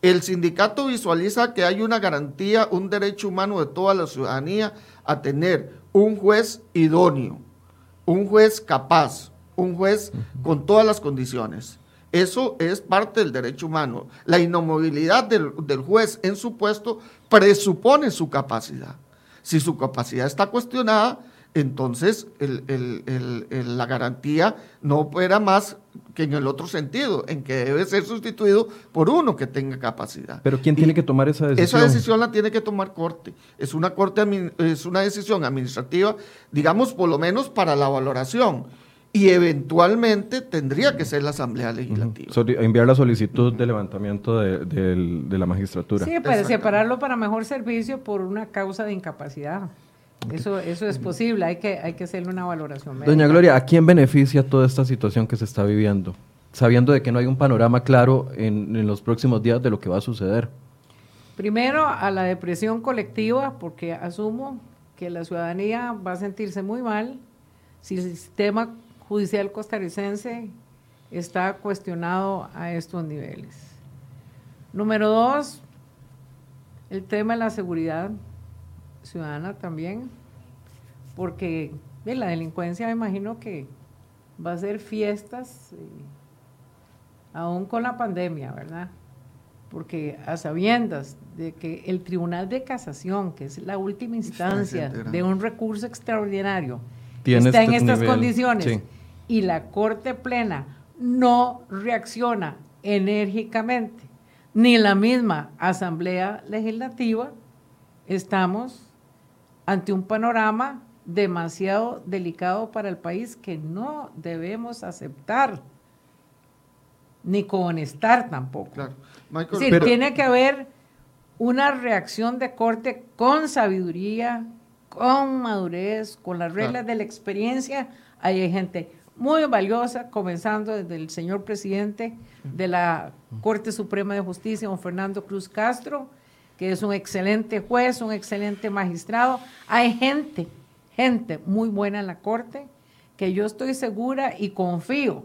El sindicato visualiza que hay una garantía, un derecho humano de toda la ciudadanía a tener un juez idóneo, un juez capaz, un juez con todas las condiciones. Eso es parte del derecho humano. La inamovilidad del, del juez en su puesto presupone su capacidad. Si su capacidad está cuestionada, entonces el- el- el- el- la garantía no opera más que en el otro sentido, en que debe ser sustituido por uno que tenga capacidad. Pero ¿quién Y tiene que tomar esa decisión? Esa decisión la tiene que tomar corte. Es una corte es una decisión administrativa, digamos, por lo menos para la valoración. Y eventualmente tendría que ser la Asamblea Legislativa. Soli- enviar la solicitud de levantamiento de, del- de la magistratura. Sí, para separarlo para mejor servicio por una causa de incapacidad. Eso, eso es posible, hay que, hay que hacerle una valoración. médica. Doña Gloria, ¿a quién beneficia toda esta situación que se está viviendo? sabiendo de que no hay un panorama claro en, en los próximos días de lo que va a suceder? Primero, a la depresión colectiva, porque asumo que la ciudadanía va a sentirse muy mal si el sistema judicial costarricense está cuestionado a estos niveles. Número dos, el tema de la seguridad ciudadana también, porque de la delincuencia me imagino que va a ser fiestas, eh, aún con la pandemia, ¿verdad? Porque a sabiendas de que el Tribunal de Casación, que es la última instancia de un recurso extraordinario, está en este estas condiciones y la Corte Plena no reacciona enérgicamente, ni la misma Asamblea Legislativa, estamos ante un panorama demasiado delicado para el país que no debemos aceptar, ni conectar tampoco. Claro. tiene que haber una reacción de corte con sabiduría, con madurez, con las reglas de la experiencia. Hay gente muy valiosa, comenzando desde el señor presidente de la Corte Suprema de Justicia, don Fernando Cruz Castro, que es un excelente juez, un excelente magistrado. Hay gente, gente muy buena en la Corte, que yo estoy segura y confío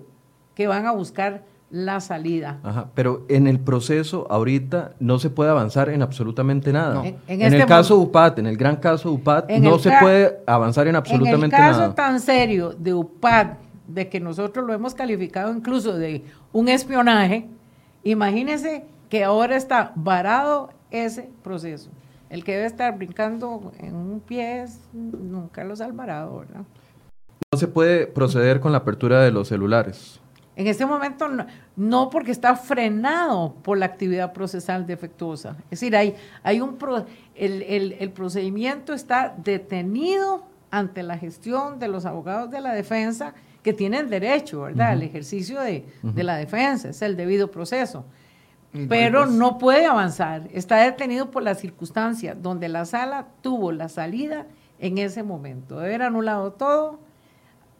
que van a buscar la salida. Ajá, pero en el proceso ahorita no se puede avanzar en absolutamente nada. En, el este caso UPAT, en el gran caso UPAT, no se puede avanzar en absolutamente nada. En el caso tan serio de UPAT, de que nosotros lo hemos calificado incluso de un espionaje, imagínense que ahora está varado ese proceso. El que debe estar brincando en un pie es nunca lo Alvarado, ¿verdad? No se puede proceder con la apertura de los celulares. En este momento no, porque está frenado por la actividad procesal defectuosa. Es decir, hay, hay un el, procedimiento está detenido ante la gestión de los abogados de la defensa que tienen derecho, ¿verdad?, al ejercicio de, la defensa, es el debido proceso. Pero no puede avanzar, está detenido por la circunstancia donde la sala tuvo la salida en ese momento. De haber anulado todo,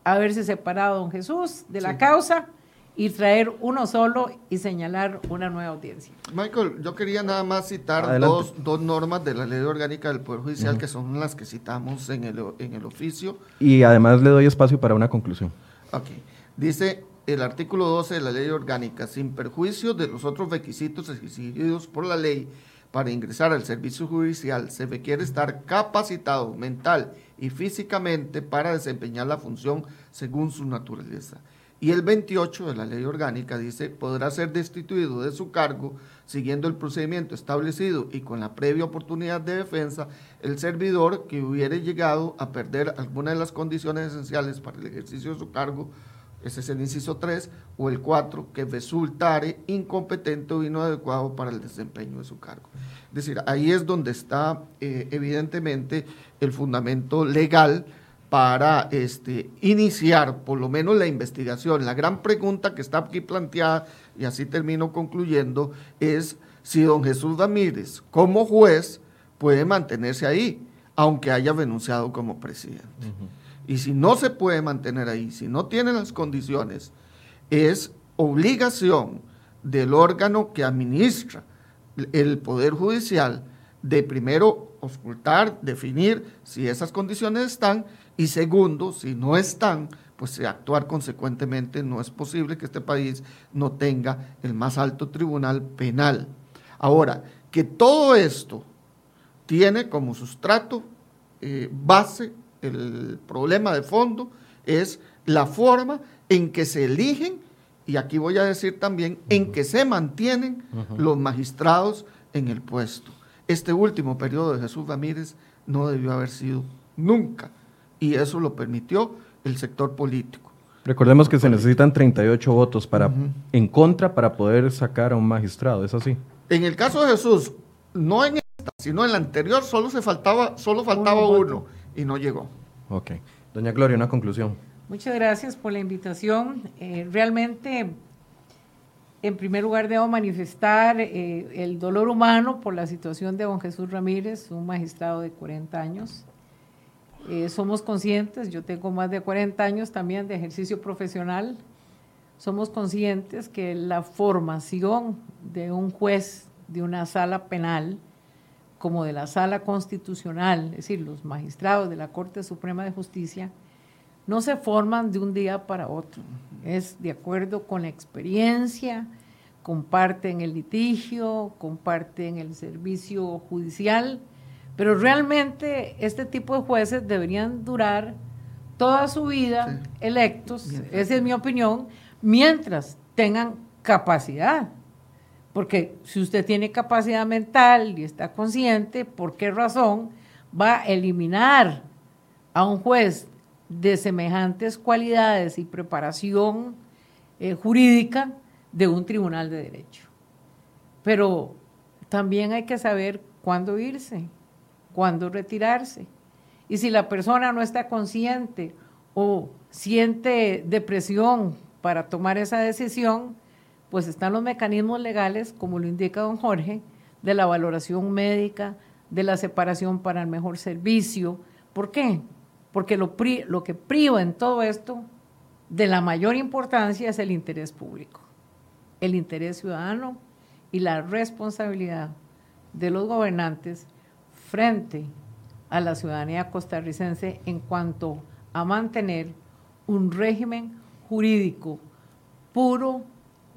haberse separado don Jesús de la causa y traer uno solo y señalar una nueva audiencia. Michael, yo quería nada más citar dos, dos, normas de la ley orgánica del Poder Judicial que son las que citamos en el, en el oficio. Y además le doy espacio para una conclusión. Ok. Dice el artículo 12 de la ley orgánica, sin perjuicio de los otros requisitos exigidos por la ley para ingresar al servicio judicial, se requiere estar capacitado mental y físicamente para desempeñar la función según su naturaleza. Y el 28 de la ley orgánica dice, podrá ser destituido de su cargo siguiendo el procedimiento establecido y con la previa oportunidad de defensa el servidor que hubiere llegado a perder alguna de las condiciones esenciales para el ejercicio de su cargo, ese es el inciso 3, o el 4, que resultare incompetente o inadecuado para el desempeño de su cargo. Es decir, ahí es donde está eh, evidentemente el fundamento legal para este, iniciar por lo menos la investigación. La gran pregunta que está aquí planteada, y así termino concluyendo, es si don Jesús Ramírez, como juez, puede mantenerse ahí, aunque haya renunciado como presidente. Y si no se puede mantener ahí, si no tiene las condiciones, es obligación del órgano que administra el Poder Judicial de primero ocultar, definir si esas condiciones están y segundo, si no están, pues actuar consecuentemente. No es posible que este país no tenga el más alto tribunal penal. Ahora, que todo esto tiene como sustrato eh, base, el problema de fondo es la forma en que se eligen, y aquí voy a decir también, en que se mantienen los magistrados en el puesto. Este último periodo de Jesús Ramírez no debió haber sido nunca y eso lo permitió el sector político. Recordemos que se necesitan 38 votos para, en contra para poder sacar a un magistrado, ¿es así? En el caso de Jesús, no en esta, sino en la anterior, solo, se faltaba, solo faltaba uno, y no llegó. Ok. Doña Gloria, una conclusión. Muchas gracias por la invitación. Eh, realmente, en primer lugar, debo manifestar eh, el dolor humano por la situación de don Jesús Ramírez, un magistrado de 40 años. Eh, somos conscientes, yo tengo más de 40 años también de ejercicio profesional, somos conscientes que la formación de un juez de una sala penal como de la sala constitucional, es decir, los magistrados de la Corte Suprema de Justicia, no se forman de un día para otro. Es de acuerdo con la experiencia, comparten el litigio, comparten el servicio judicial, pero realmente este tipo de jueces deberían durar toda su vida electos, esa es mi opinión, mientras tengan capacidad. Porque si usted tiene capacidad mental y está consciente, ¿por qué razón va a eliminar a un juez de semejantes cualidades y preparación eh, jurídica de un tribunal de derecho? Pero también hay que saber cuándo irse, cuándo retirarse. Y si la persona no está consciente o siente depresión para tomar esa decisión, pues están los mecanismos legales, como lo indica don Jorge, de la valoración médica, de la separación para el mejor servicio. ¿Por qué? Porque lo, lo que priva en todo esto de la mayor importancia es el interés público, el interés ciudadano y la responsabilidad de los gobernantes frente a la ciudadanía costarricense en cuanto a mantener un régimen jurídico puro,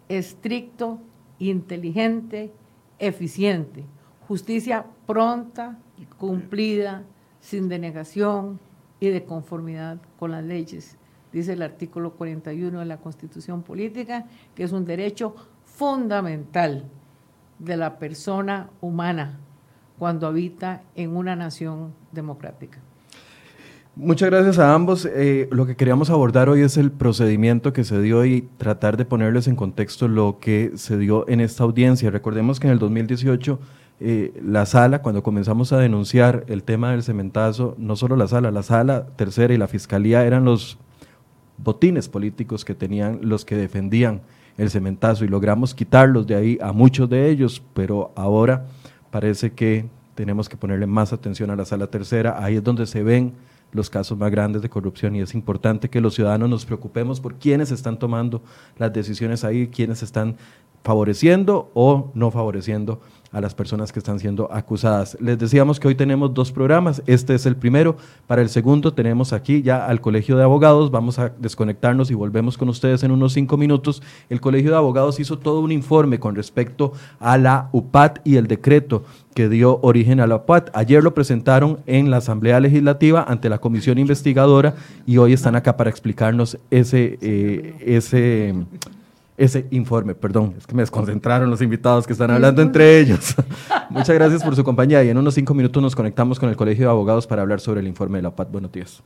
estricto, inteligente, eficiente. Justicia pronta, cumplida, sin denegación y de conformidad con las leyes. Dice el artículo 41 de la Constitución Política, que es un derecho fundamental de la persona humana cuando habita en una nación democrática. Muchas gracias a ambos. Eh, lo que queríamos abordar hoy es el procedimiento que se dio y tratar de ponerles en contexto lo que se dio en esta audiencia. Recordemos que en el 2018 eh, la sala, cuando comenzamos a denunciar el tema del cementazo, no solo la sala, la sala tercera y la fiscalía eran los botines políticos que tenían los que defendían el cementazo y logramos quitarlos de ahí a muchos de ellos, pero ahora parece que tenemos que ponerle más atención a la sala tercera. Ahí es donde se ven los casos más grandes de corrupción y es importante que los ciudadanos nos preocupemos por quiénes están tomando las decisiones ahí, quiénes están favoreciendo o no favoreciendo a las personas que están siendo acusadas. Les decíamos que hoy tenemos dos programas, este es el primero, para el segundo tenemos aquí ya al Colegio de Abogados, vamos a desconectarnos y volvemos con ustedes en unos cinco minutos. El Colegio de Abogados hizo todo un informe con respecto a la UPAT y el decreto que dio origen a la UPAT. Ayer lo presentaron en la Asamblea Legislativa ante la Comisión Investigadora y hoy están acá para explicarnos ese, eh, ese ese informe. Perdón, es que me desconcentraron los invitados que están hablando entre ellos. *laughs* Muchas gracias por su compañía y en unos cinco minutos nos conectamos con el Colegio de Abogados para hablar sobre el informe de la OPAT. Buenos días.